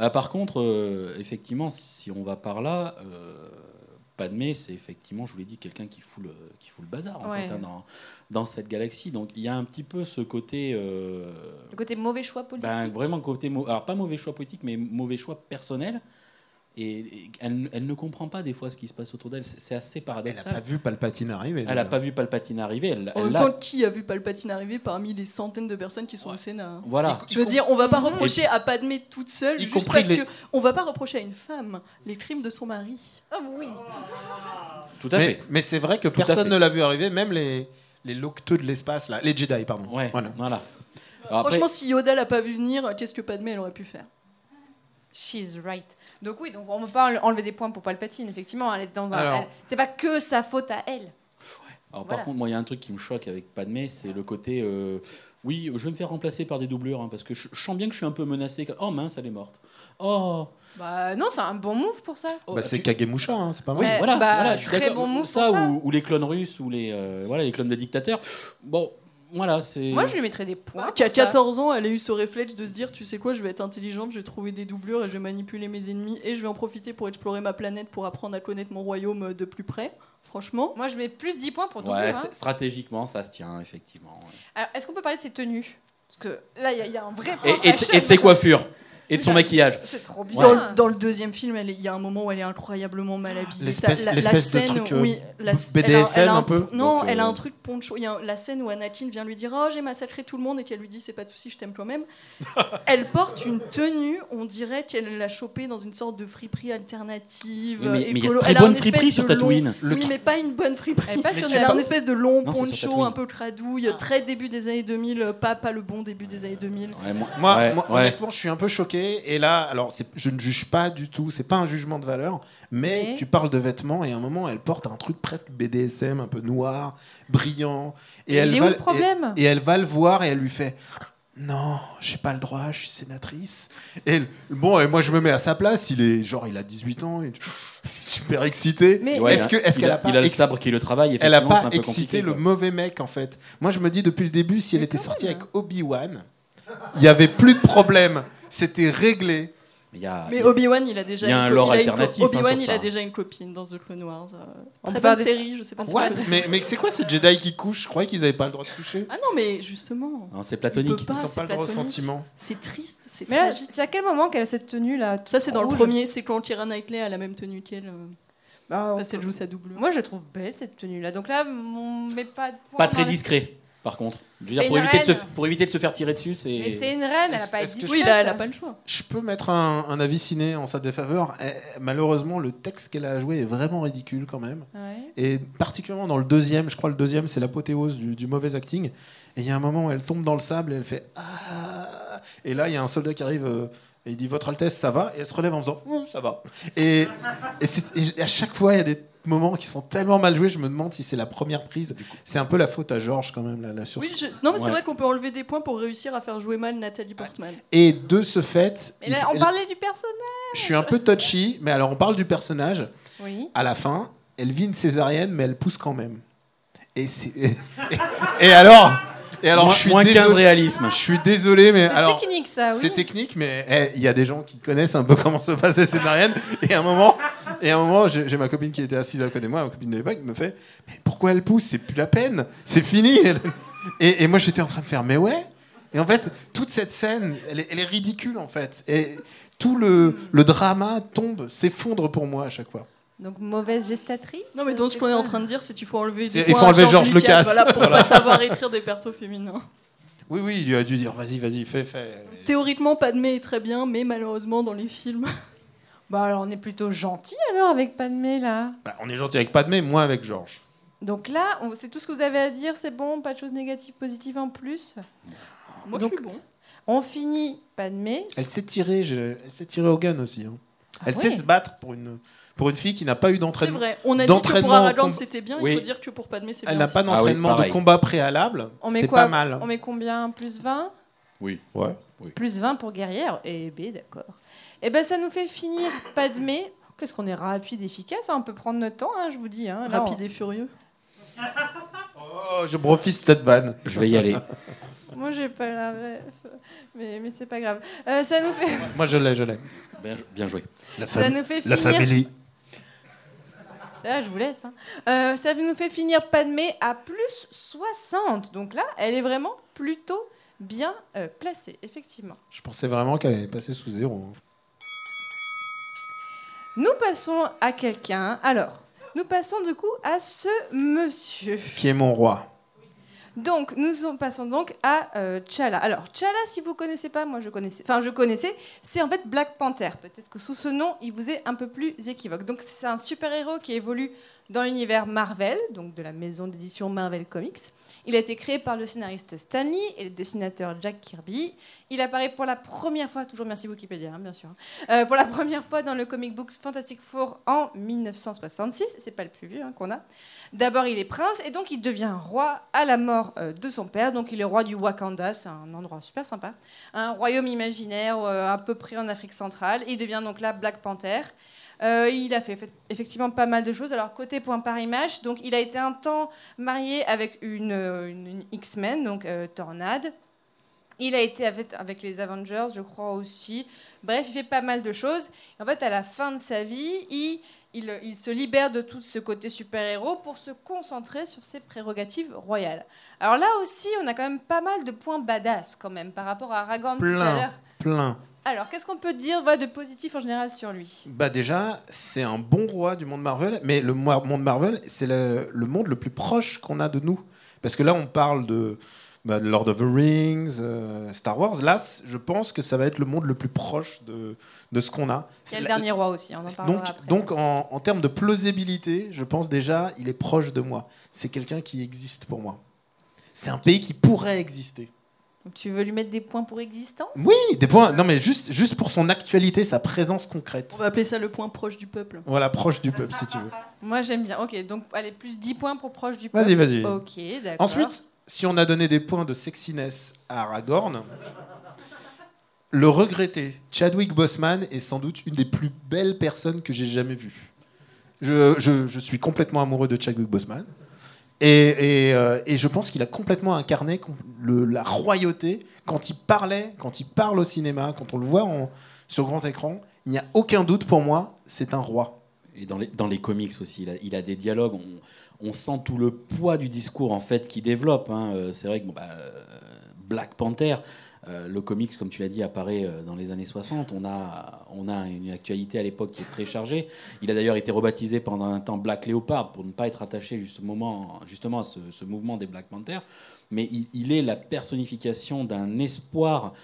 Euh, par contre, euh, effectivement, si on va par là, euh, Padmé, c'est effectivement, je vous l'ai dit, quelqu'un qui fout le, qui fout le bazar en Ouais. fait, hein, dans, dans cette galaxie. Donc il y a un petit peu ce côté. euh, Le côté mauvais choix politique. ben, vraiment côté alors pas mauvais choix politique mais mauvais choix personnel et, elle, elle ne comprend pas des fois ce qui se passe autour d'elle c'est assez Elle a paradoxal pas vu Palpatine arriver. elle a pas vu Palpatine arriver elle, En elle même temps, qui a vu Palpatine arriver parmi les centaines de personnes qui sont Ouais. au Sénat hein voilà Je veux dire, on va pas reprocher à Padmé toute seule, juste compris parce les- que on va pas reprocher à une femme les crimes de son mari. Ah oui. tout à mais, fait mais c'est vrai que personne ne l'a vu arriver, même les les locteux de l'espace là, les Jedi pardon. ouais Voilà. voilà, Alors après, Franchement, si Yoda l'a pas vu venir, qu'est-ce que Padmé elle aurait pu faire? She's right. Donc oui, donc on ne peut pas enlever des points pour Palpatine, effectivement. Elle est dans un. Alors. elle- C'est pas que sa faute à elle. alors, voilà. par contre moi il y a un truc qui me choque avec Padmé c'est le côté euh, oui je vais me faire remplacer par des doublures hein, parce que je, je sens bien que je suis un peu menacé oh mince elle est morte oh Bah non, c'est un bon move pour ça. Oh, Bah, c'est tu- Kagemusha, hein, c'est pas Oui, mal. Ouais, voilà, bah, voilà, je suis très bon move ça, pour ça. Ou, ou les clones russes ou les euh, voilà les clones de dictateurs. Bon, voilà, c'est. Moi, je lui mettrais des points. Qui a pour ça. 14 ans, elle a eu ce réflexe de se dire tu sais quoi, je vais être intelligente, je vais trouver des doublures et je vais manipuler mes ennemis et je vais en profiter pour explorer ma planète pour apprendre à connaître mon royaume euh, de plus près. Franchement, Moi, je mets plus 10 points pour Ouais, doublure, hein. c'est- stratégiquement, ça se tient effectivement. ouais. Alors, est-ce qu'on peut parler de ses tenues? Parce que là, il y, a- il y a un vrai Et, et, et de ses coiffures. Et de son maquillage. C'est trop bien. Dans, le- dans le deuxième film, elle est- il y a un moment où elle est incroyablement mal habillée. L'espèce- T'as la- la l'espèce de scène, truc, euh, oui, la- elle a- BDSM elle a un peu. Non, Donc, elle a euh, un truc poncho. Il y a la scène où Anakin vient lui dire Oh, j'ai massacré tout le monde et qu'elle lui dit C'est pas de souci, je t'aime toi-même. elle porte une tenue, on dirait qu'elle l'a chopée dans une sorte de friperie alternative. Oui, mais- mais il y a écolo. très Elle bonne espèce friperie sur long- Tatooine. Oui, mais pas une bonne friperie. Elle est pas sur Elle des- a un espèce de long Non, c'est sur poncho Tatooine. un peu cradouille, très début des années 2000, euh, pas, pas le bon début des années 2000. Ouais, moi, Moi, ouais, moi, ouais. honnêtement, je suis un peu choqué. Et là, alors, je ne juge pas du tout. C'est pas un jugement de valeur. Mais, Mais- tu parles de vêtements et à un moment, elle porte un truc presque BDSM, un peu noir, brillant. Et elle est va, où le problème? et, et elle va le voir et elle lui fait. Non, j'ai pas le droit, je suis sénatrice. Et bon, et moi je me mets à sa place. Il est genre, il a 18 ans, il est super excité. Mais- Ouais, est-ce que, qu'elle a, a pas il a le ex- sabre qui le travaille. elle a effectivement, c'est pas un peu excité le quoi. mauvais mec en fait. Moi je me dis depuis le début, si elle était sortie même. avec Obi-Wan, il y avait plus de problème. C'était réglé. Mais il y a- Mais Obi-Wan, il a déjà Il y a une un lore il alternatif, hein, Obi-Wan, il ça. a déjà une copine dans The Clone Wars. euh, On Très bonne des- série, je sais pas si What connaissez. mais, mais c'est quoi ces Jedi qui couchent Je croyais qu'ils avaient pas le droit de coucher. Ah non, mais justement, Non, c'est platonique. peut pas, Ils n'ont c'est pas le droit au sentiment. C'est triste, c'est Mais là, c'est à quel moment qu'elle a cette tenue là Ça, c'est dans le premier, c'est quand Kira Knightley a la même tenue qu'elle, euh, Bah, on parce qu'elle peut- joue sa double. Moi, je la trouve belle cette tenue là. Donc là, on met pas de point Pas très discret, par contre. Je veux C'est dire, pour éviter, de se, reine. pour éviter de se faire tirer dessus, c'est. Mais c'est une reine, elle a Est-ce- pas oui, là, elle le choix. Je peux mettre un, un avis ciné en sa défaveur. Eh, malheureusement, le texte qu'elle a joué est vraiment ridicule quand même. Ouais. Et particulièrement dans le deuxième, je crois le deuxième, c'est l'apothéose du, du mauvais acting. Et il y a un moment où elle tombe dans le sable et elle fait Ah Et là, il y a un soldat qui arrive euh, et il dit Votre Altesse, ça va? Et elle se relève en faisant Ouh, Ça va. Et, et à chaque fois, il y a des moments qui sont tellement mal joués, je me demande si c'est la première prise. C'est un peu la faute à Georges quand même, sur- Oui, je- non, mais c'est vrai qu'on peut enlever des points pour réussir à faire jouer mal Nathalie Portman. Et de ce fait, Mais là, on parlait du personnage. je suis un peu touchy, mais alors on parle du personnage. Oui. à la fin, elle vit une césarienne, mais elle pousse quand même. Et c'est et alors et alors moins, je suis moins 15 désolé, réalisme. je suis désolé, mais C'est alors technique ça, oui. c'est technique, mais eh, il y a des gens qui connaissent un peu comment se passe la césarienne. Et à un moment, et à un moment, j'ai j'ai ma copine qui était assise à côté de moi, ma copine de l'époque, qui me fait mais pourquoi elle pousse? C'est plus la peine, c'est fini. Et moi j'étais en train de faire mais ouais. Et en fait, toute cette scène, elle est, elle est ridicule en fait. Et tout le, le drama tombe, s'effondre pour moi à chaque fois. Donc mauvaise gestatrice. Non, mais donc ce qu'on est en train de dire, c'est qu'il faut enlever des il points faut enlever Georges Lucas. Voilà, pour Voilà. pas savoir écrire des persos féminins. Oui, oui, il lui a dû dire vas-y, vas-y, fais, fais. Théoriquement, Padmé est très bien, mais malheureusement, dans les films. Bah alors on est plutôt gentil alors avec Padmé là. Bah, on est gentil avec Padmé, moi avec Georges. Donc là, on- c'est tout ce que vous avez à dire, c'est bon, pas de choses négatives, positives en plus? Moi, Donc- je suis bon. On finit Padmé. Elle s'est tirée, je- elle s'est tirée au gun aussi. hein. Elle Ah sait ouais. se battre pour une, pour une fille qui n'a pas eu C'est d'entraînement. vrai. On a dit que pour Aragorn, c'était bien. Oui. Il faut dire que pour Padmé, c'est bien. Elle n'a pas Ah oui, d'entraînement de combat préalable. On met C'est quoi pas mal. On met combien Plus 20 Oui. Ouais. Plus 20 pour guerrière Eh ben d'accord. Et ben ça nous fait finir Padmé. Qu'est-ce qu'on est rapide, efficace, hein, on peut prendre notre temps, hein, je vous dis. hein. Là, Rapide et furieux. Oh, je profite de cette vanne. Je vais y aller. Moi j'ai pas la ref, mais, mais c'est pas grave. Euh, ça nous fait, Moi, je l'ai, je l'ai. Bien, bien joué. La, ça nous fait la finir. famille. Là, je vous laisse. hein. Euh, ça nous fait finir Padmé à plus 60. Donc là, elle est vraiment plutôt bien euh, placée, effectivement. Je pensais vraiment qu'elle allait passer sous zéro. Nous passons à quelqu'un. Alors, nous passons du coup à ce monsieur. Qui est mon roi Donc, nous passons donc à euh, T'Challa. Alors, T'Challa, si vous connaissez pas, moi je connaissais, enfin je connaissais, c'est en fait Black Panther. Peut-être que sous ce nom, il vous est un peu plus équivoque. Donc, c'est un super-héros qui évolue dans l'univers Marvel, donc de la maison d'édition Marvel Comics. Il a été créé par le scénariste Stan Lee et le dessinateur Jack Kirby. Il apparaît pour la première fois, toujours merci Wikipédia, hein, bien sûr, hein, euh, pour la première fois dans le comic book Fantastic Four en 1966. C'est pas le plus vieux hein, qu'on a. D'abord, il est prince et donc il devient roi à la mort euh, de son père. Donc, il est roi du Wakanda, c'est un endroit super sympa, un royaume imaginaire euh, à peu près en Afrique centrale. Il devient donc là Black Panther. Euh, il a fait, fait effectivement pas mal de choses. Alors, côté point par image, donc il a été un temps marié avec une, euh, une- une X-Men, donc euh, Tornade. Il a été avec, avec les Avengers, je crois aussi. Bref, il fait pas mal de choses. Et en fait, à la fin de sa vie, il, il, il se libère de tout ce côté super-héros pour se concentrer sur ses prérogatives royales. Alors là aussi, on a quand même pas mal de points badass quand même par rapport à Aragorn tout à Plein. l'heure. Plein. Alors, qu'est-ce qu'on peut dire de positif en général sur lui? Bah déjà, c'est un bon roi du monde Marvel, mais le mo- monde Marvel, c'est le, le monde le plus proche qu'on a de nous. Parce que là, on parle de, bah, de Lord of the Rings, euh, Star Wars. Là, je pense que ça va être le monde le plus proche de, de ce qu'on a. A le dernier roi aussi, on en donc, après. donc en, en termes de plausibilité, je pense déjà, il est proche de moi. C'est quelqu'un qui existe pour moi. C'est un pays qui pourrait exister. Tu veux lui mettre des points pour existence Oui, des points. Non, mais juste, juste pour son actualité, sa présence concrète. On va appeler ça le point proche du peuple. Voilà, proche du peuple, si tu veux. Moi, j'aime bien. Ok, donc allez, plus 10 points pour proche du peuple. Vas-y, vas-y. Ok, d'accord. Ensuite, si on a donné des points de sexiness à Aragorn, le regretté Chadwick Boseman est sans doute une des plus belles personnes que j'ai jamais vues. Je, je- je suis complètement amoureux de Chadwick Boseman. Euh, et je pense qu'il a complètement incarné la royauté quand il parlait, quand il parle au cinéma, quand on le voit sur grand écran. Il n'y a aucun doute pour moi, c'est un roi. Et dans les, comics aussi, il a, des dialogues. On, sent tout le poids du discours en fait qu'il développe. hein. Euh, C'est vrai que bah, euh, Black Panther, euh, le comics, comme tu l'as dit, apparaît euh, dans les années 60. On a, on a une actualité à l'époque qui est très chargée. Il a d'ailleurs été rebaptisé pendant un temps Black Leopard pour ne pas être attaché justement, à ce, mouvement des Black Panthers. Mais il, il est la personnification d'un espoir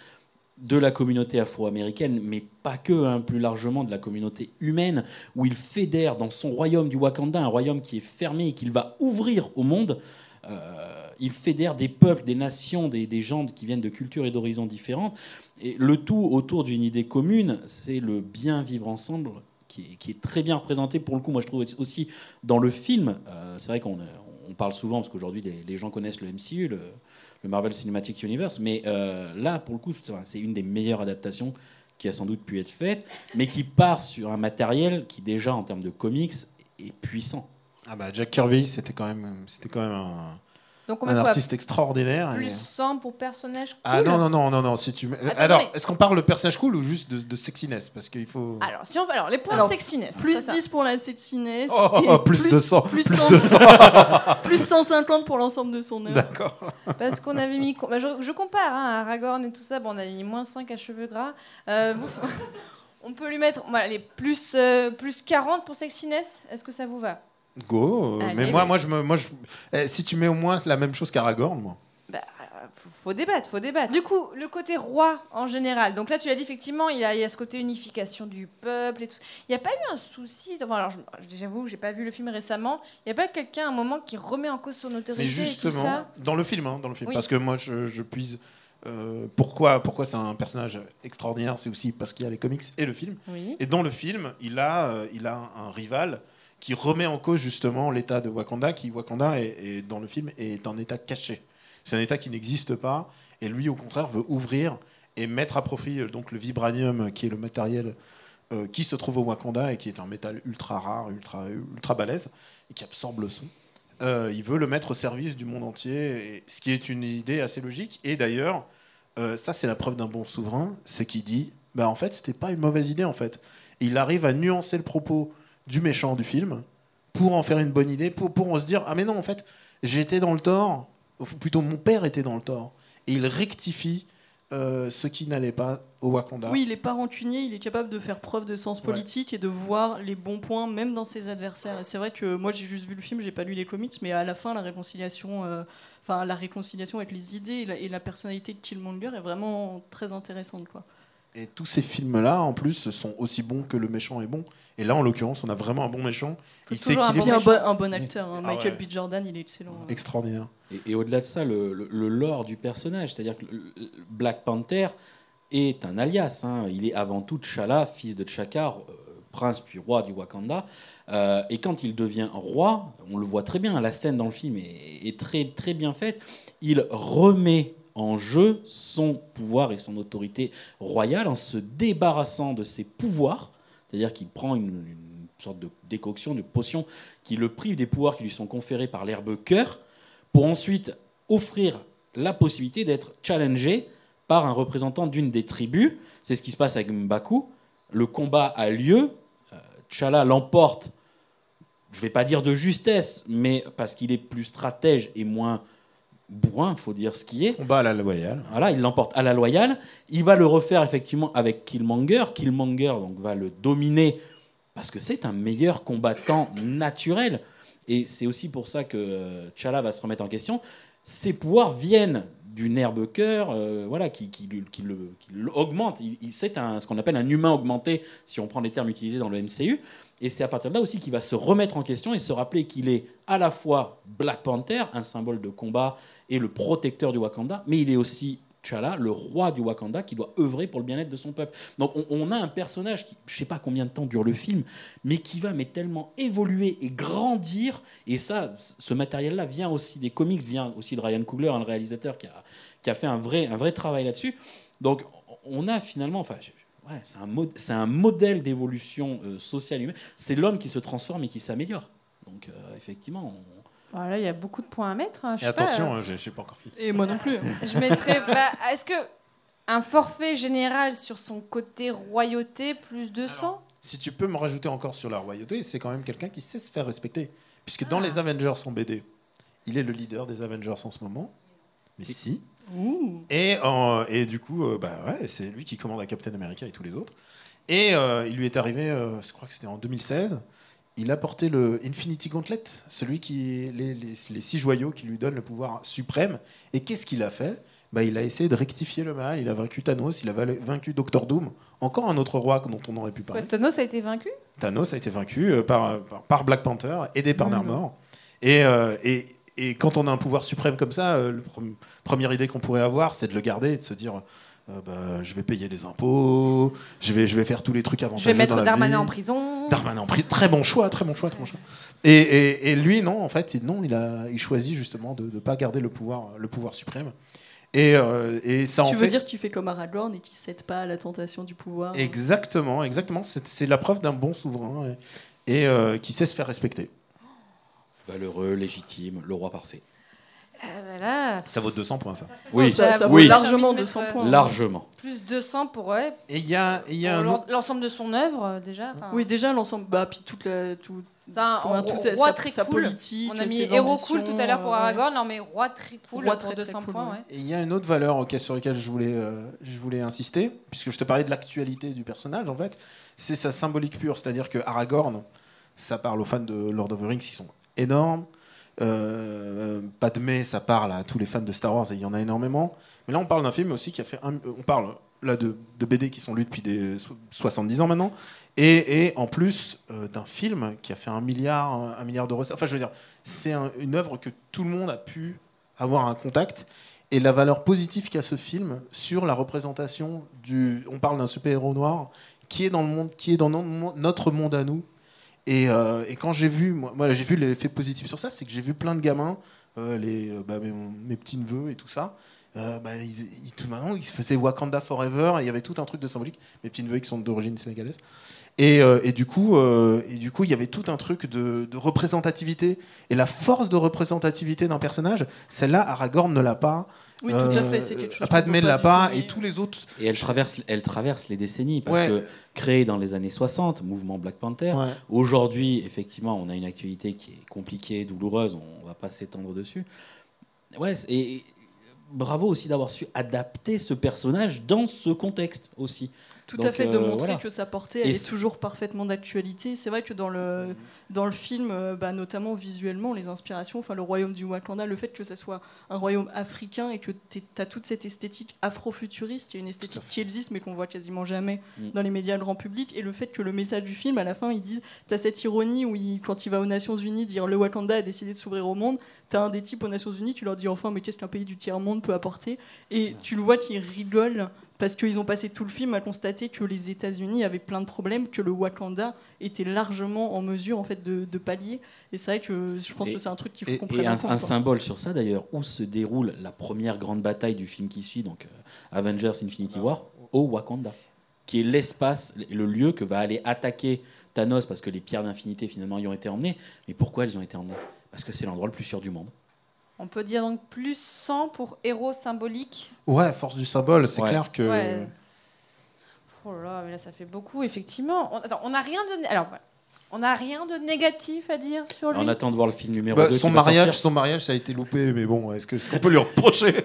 de la communauté afro-américaine, mais pas que, hein, plus largement de la communauté humaine, où il fédère dans son royaume du Wakanda, un royaume qui est fermé et qu'il va ouvrir au monde. Euh, il fédère des peuples, des nations, des, gens qui viennent de cultures et d'horizons différents. Et le tout autour d'une idée commune, c'est le bien vivre ensemble, qui est, très bien représenté pour le coup. Moi, je trouve aussi dans le film, euh, c'est vrai qu'on on parle souvent, parce qu'aujourd'hui, les, gens connaissent le MCU, le, Marvel Cinematic Universe, mais euh, là, pour le coup, c'est une des meilleures adaptations qui a sans doute pu être faite, mais qui part sur un matériel qui, déjà, en termes de comics, est puissant. Ah bah Jack Kirby, c'était quand même, c'était quand même un, Donc on un quoi artiste extraordinaire. Plus et- 100 pour personnage cool. Ah non, non, non, non, non. Si tu... mets- Attends, Alors, mais- est-ce qu'on parle de personnage cool ou juste de, de sexiness? Parce qu'il faut. Alors, si on alors les points Alors, sexiness. Plus ça, ça. 10 pour la sexiness. Oh, oh, oh, plus 200, Plus, plus 100 200. plus 150 pour l'ensemble de son œuvre. D'accord. Parce qu'on avait mis. bah, je, je compare hein, Aragorn et tout ça. Bon, on avait mis moins 5 à cheveux gras. Euh, on peut lui mettre. Bon, allez, plus, euh, plus 40 pour sexiness. Est-ce que ça vous va? Go. euh, Allez, mais moi, moi, je me, moi, je... eh, si tu mets au moins la même chose qu'Aragorn, moi. Bah, euh, faut, débattre, faut débattre. Du coup, le côté roi en général. Donc là, tu l'as dit effectivement, il y, a, il y a ce côté unification du peuple et tout. Il n'y a pas eu un souci. Enfin, alors, je- j'avoue, j'ai pas vu le film récemment. Il n'y a pas quelqu'un à un moment qui remet en cause son autorité Mais et tout justement, ça. dans le film, hein, dans le film, Oui. parce que moi, je, je puise. euh, pourquoi, pourquoi c'est un personnage extraordinaire C'est aussi parce qu'il y a les comics et le film. Oui. Et dans le film, il a, il a un rival qui remet en cause justement l'état de Wakanda, qui Wakanda est, dans le film est un état caché. C'est un état qui n'existe pas, et lui au contraire veut ouvrir et mettre à profit euh, donc le vibranium, euh, qui est le matériel euh, qui se trouve au Wakanda et qui est un métal ultra rare, ultra ultra balèze et qui absorbe le son. Il veut le mettre au service du monde entier, ce qui est une idée assez logique. Et d'ailleurs, ça c'est la preuve d'un bon souverain, c'est qu'il dit, bah en fait c'était pas une mauvaise idée en fait. Il arrive à nuancer le propos du méchant du film pour en faire une bonne idée, pour, pour se dire, ah mais non en fait j'étais dans le tort, ou plutôt mon père était dans le tort. Et il rectifie euh, ce qui n'allait pas au Wakanda. Oui, il est pas rancunier, il est capable de faire preuve de sens politique et de voir les bons points même dans ses adversaires. Et c'est vrai que moi j'ai juste vu le film, j'ai pas lu les comics, mais à la fin la réconciliation, euh, enfin la réconciliation avec les idées et la, et la personnalité de Killmonger est vraiment très intéressante quoi. Et tous ces films-là, en plus, sont aussi bons que le méchant est bon. Et là, en l'occurrence, on a vraiment un bon méchant. Faut Il toujours un, s'équilibre. puis un bon, un bon acteur, hein. Ah Michael ouais. B. Jordan, il est excellent. hein. Extraordinaire. Et, et au-delà de ça, le, le- le lore du personnage, c'est-à-dire que Black Panther est un alias. hein. Il est avant tout T'Challa, fils de T'Chaka, euh, prince puis roi du Wakanda. Euh, et quand il devient roi, on le voit très bien, la scène dans le film est, est très, très bien faite, il remet en jeu son pouvoir et son autorité royale en se débarrassant de ses pouvoirs, c'est-à-dire qu'il prend une, sorte de décoction, de potion qui le prive des pouvoirs qui lui sont conférés par l'herbe cœur, pour ensuite offrir la possibilité d'être challengé par un représentant d'une des tribus. C'est ce qui se passe avec Mbaku. Le combat a lieu, euh, T'Challa l'emporte, je ne vais pas dire de justesse, mais parce qu'il est plus stratège et moins bourrin, faut dire ce qui est. On bat à la loyale. Voilà, il l'emporte à la loyale. Il va le refaire effectivement avec Killmonger. Killmonger donc, va le dominer parce que c'est un meilleur combattant naturel. Et c'est aussi pour ça que euh, T'Challa va se remettre en question. Ses pouvoirs viennent d'une herbe cœur euh, voilà, qui, qui, le, qui l'augmente. Il, il- c'est un, ce qu'on appelle un humain augmenté, si on prend les termes utilisés dans le MCU. Et c'est à partir de là aussi qu'il va se remettre en question et se rappeler qu'il est à la fois Black Panther, un symbole de combat et le protecteur du Wakanda, mais il est aussi T'Challa, le roi du Wakanda, qui doit œuvrer pour le bien-être de son peuple. Donc on, a un personnage qui, je sais pas combien de temps dure le film, mais qui va mais tellement évoluer et grandir. Et ça, ce matériel-là vient aussi des comics, vient aussi de Ryan Coogler, un réalisateur qui a, qui a fait un vrai, un vrai travail là-dessus. Donc on a finalement, enfin, ouais, c'est un, un modèle d'évolution euh, sociale humaine. C'est l'homme qui se transforme et qui s'améliore. Donc euh, effectivement, Voilà, il y a beaucoup de points à mettre. hein, je Et sais pas, attention, euh, hein, j'ai j'ai pas encore fini. Et moi non plus. je mettrais. bah, Est-ce que un forfait général sur son côté royauté plus 200 Si tu peux me rajouter encore sur la royauté, c'est quand même quelqu'un qui sait se faire respecter. Puisque dans Ah. les Avengers en BD, il est le leader des Avengers en ce moment. Mais si. Et, en- et du coup, euh, bah ouais, c'est lui qui commande à Captain America et tous les autres. Et euh, il lui est arrivé, euh, je crois que c'était en 2016, il a porté le Infinity Gauntlet, celui qui les, les- les six joyaux qui lui donnent le pouvoir suprême. Et qu'est-ce qu'il a fait? Bah, Il a essayé de rectifier le mal, il a vaincu Thanos, il a vaincu Doctor Doom, encore un autre roi dont on aurait pu Quoi, parler. Thanos a été vaincu? Thanos a été vaincu euh, par, par, Black Panther, aidé par Namor. Et, euh, et, et quand on a un pouvoir suprême comme ça, euh, la première idée qu'on pourrait avoir, c'est de le garder et de se dire euh, bah, je vais payer les impôts, je vais, je vais faire tous les trucs Je avantageux vais mettre dans Darmanin en prison. Darmanin en prison. Très bon choix, très bon choix, très bon choix. Et, et, et lui, non, en fait, il, non, il, a, il choisit justement de ne pas garder le pouvoir, le pouvoir suprême. Et, euh, et ça en tu veux fait... dire qu'il fait comme Aragorn et qu'il cède pas à la tentation du pouvoir Exactement, exactement. C'est c'est la preuve d'un bon souverain et, et, euh, qui sait se faire respecter. valeureux, légitime, le roi parfait. Ah, bah Ça vaut 200 points, ça. Oui, ça, ça oui. vaut largement J'ai envie de 200 mettre, points. largement. plus 200 pour ouais, Et il y a, il y a un l'ensemble de son œuvre euh, déjà. Oui, déjà l'ensemble, bah puis toute la, tout, c'est un enfin, roi, tout sa, roi sa- très sa cool. politique. On a mis héros cool tout à l'heure pour ouais. Aragorn, non mais roi très cool Roi pour très, très 200 cool, points. ouais. Et il y a une autre valeur sur laquelle je voulais, euh, je voulais insister, puisque je te parlais de l'actualité du personnage, en fait, c'est sa symbolique pure. C'est-à-dire que Aragorn, ça parle aux fans de Lord of the Rings qui sont énormes. Euh, Padmé, ça parle à tous les fans de Star Wars et il y en a énormément. Mais là, on parle d'un film aussi qui a fait un. On parle là de, BD qui sont lus depuis des so- 70 ans maintenant. Et, en plus euh, d'un film qui a fait un milliard, un milliard de recettes. Enfin, je veux dire, c'est un- une œuvre que tout le monde a pu avoir un contact. Et la valeur positive qu'a ce film sur la représentation du. On parle d'un super-héros noir qui est dans le monde, qui est dans no- notre monde à nous. Et, euh, et quand j'ai vu, moi, j'ai vu l'effet positif sur ça, c'est que j'ai vu plein de gamins, euh, les, euh, bah, mes, petits neveux et tout ça. euh, bah, ils, ils- faisaient Wakanda Forever il y avait tout un truc de symbolique. Mes petits neveux qui sont d'origine sénégalaise. Et, euh, et du coup, euh, et du coup, il y avait tout un truc de, de représentativité. Et la force de représentativité d'un personnage, celle-là, Aragorn ne l'a pas. Oui, tout à fait, c'est quelque chose. Padmé ne l'a pas, et tous les autres. Et elle traverse, elle traverse les décennies parce Ouais. que créée dans les années 60, mouvement Black Panther. Ouais. Aujourd'hui, effectivement, on a une actualité qui est compliquée, douloureuse. On va pas s'étendre dessus. Ouais, et bravo aussi d'avoir su adapter ce personnage dans ce contexte aussi. Tout Donc, à fait, de euh, montrer voilà. que sa portée, elle Et est toujours parfaitement d'actualité. C'est vrai que dans le, dans le film, euh, bah, notamment visuellement, les inspirations, enfin le royaume du Wakanda, le fait que ça soit un royaume africain et que tu as toute cette esthétique afro-futuriste, qui est une esthétique qui existe mais qu'on voit quasiment jamais Mm. dans les médias grand public, et le fait que le message du film, à la fin, il dit, tu as cette ironie où il- quand il va aux Nations Unies dire le Wakanda a décidé de s'ouvrir au monde, tu as un des types aux Nations Unies, tu leur dis enfin, mais qu'est-ce qu'un pays du tiers-monde peut apporter? Et tu le vois qui rigole parce qu'ils ont passé tout le film à constater que les États-Unis avaient plein de problèmes, que le Wakanda était largement en mesure en fait de, de pallier. Et c'est vrai que je pense Et- que c'est un truc qu'il faut Et, qu'on et un, compte. symbole sur ça d'ailleurs, où se déroule la première grande bataille du film qui suit, donc euh, Avengers Infinity War, au Wakanda, qui est l'espace, le lieu que va aller attaquer Thanos parce que les pierres d'infinité finalement y ont été emmenées. Mais pourquoi elles ont été emmenées? Parce que c'est l'endroit le plus sûr du monde. On peut dire donc plus 100 pour héros symbolique. Ouais, force du symbole, c'est Ouais. clair que. Ouais. Oh là là, mais là ça fait beaucoup effectivement. On, attends, on n'a rien donné. Alors. On n'a rien de négatif à dire sur lui. On attend de voir le film numéro Bah, 2. son, mariage, sortir. son mariage, ça a été loupé, mais bon, est-ce que- est-ce qu'on peut lui reprocher?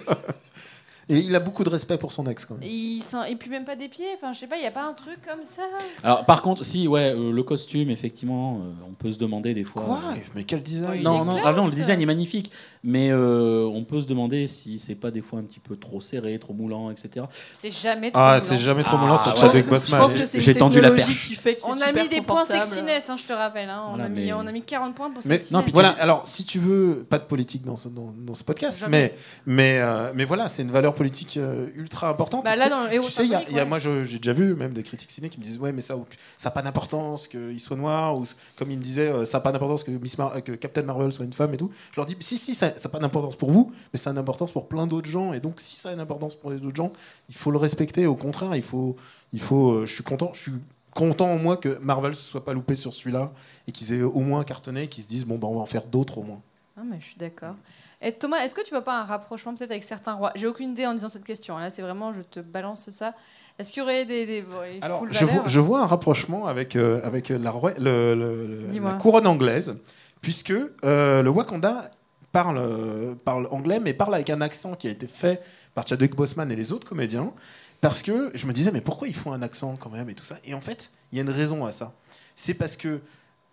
Et il a beaucoup de respect pour son ex, quand même. Il sent... Et puis même pas des pieds. Enfin, je sais pas, il n'y a pas un truc comme ça. Alors, par contre, si, ouais, euh, le costume, effectivement, euh, on peut se demander des fois. Quoi euh, Mais quel design non, non, classe. ah non, le design est magnifique, mais euh, on peut se demander si c'est pas des fois un petit peu trop serré, trop moulant, etc. C'est jamais trop Ah, moulant. c'est jamais trop Ah, moulant sur ouais. Chadwick Je Boseman. pense que c'est J'ai une tendu la perche. qui fait que c'est On a mis des points sexiness, hein, je te rappelle. hein. On, Voilà, a mis, mais- on a mis 40 points pour Mais, sexiness. non, Voilà, alors si tu veux, pas de politique dans ce, dans, dans ce podcast, Jamais. mais, mais, euh, mais voilà, c'est une valeur politique euh, ultra importante. Bah, Tu là, sais- dans tu sais, il y a- y a- moi j'ai déjà vu même des critiques ciné qui me disent Ouais, mais ça n'a pas d'importance qu'il soit noir, ou comme il me disait, euh, ça n'a pas d'importance que, Miss Mar- que Captain Marvel soit une femme et tout. Je leur dis Si, si, ça n'a pas d'importance pour vous, mais ça a une importance pour plein d'autres gens, et donc si ça a une importance pour les autres gens, il faut le respecter. Au contraire, il faut. Il faut euh, je suis content. Je suis content au moins que Marvel se soit pas loupé sur celui-là et qu'ils aient au moins cartonné, qu'ils se disent bon bah on va en faire d'autres au moins. Ah, mais je suis d'accord. Et Thomas, est-ce que tu vois pas un rapprochement peut-être avec certains rois? J'ai aucune idée en disant cette question. Là, c'est vraiment, je te balance ça. Est-ce qu'il y aurait des. des bon, les Alors, je vois, je vois un rapprochement avec, euh, avec la, roi- le- le- le- Dis-moi. la couronne anglaise, puisque euh, le Wakanda parle, parle anglais, mais parle avec un accent qui a été fait par Chadwick Boseman et les autres comédiens, parce que je me disais, mais pourquoi ils font un accent quand même et tout ça? Et en fait, il y a une raison à ça. C'est parce que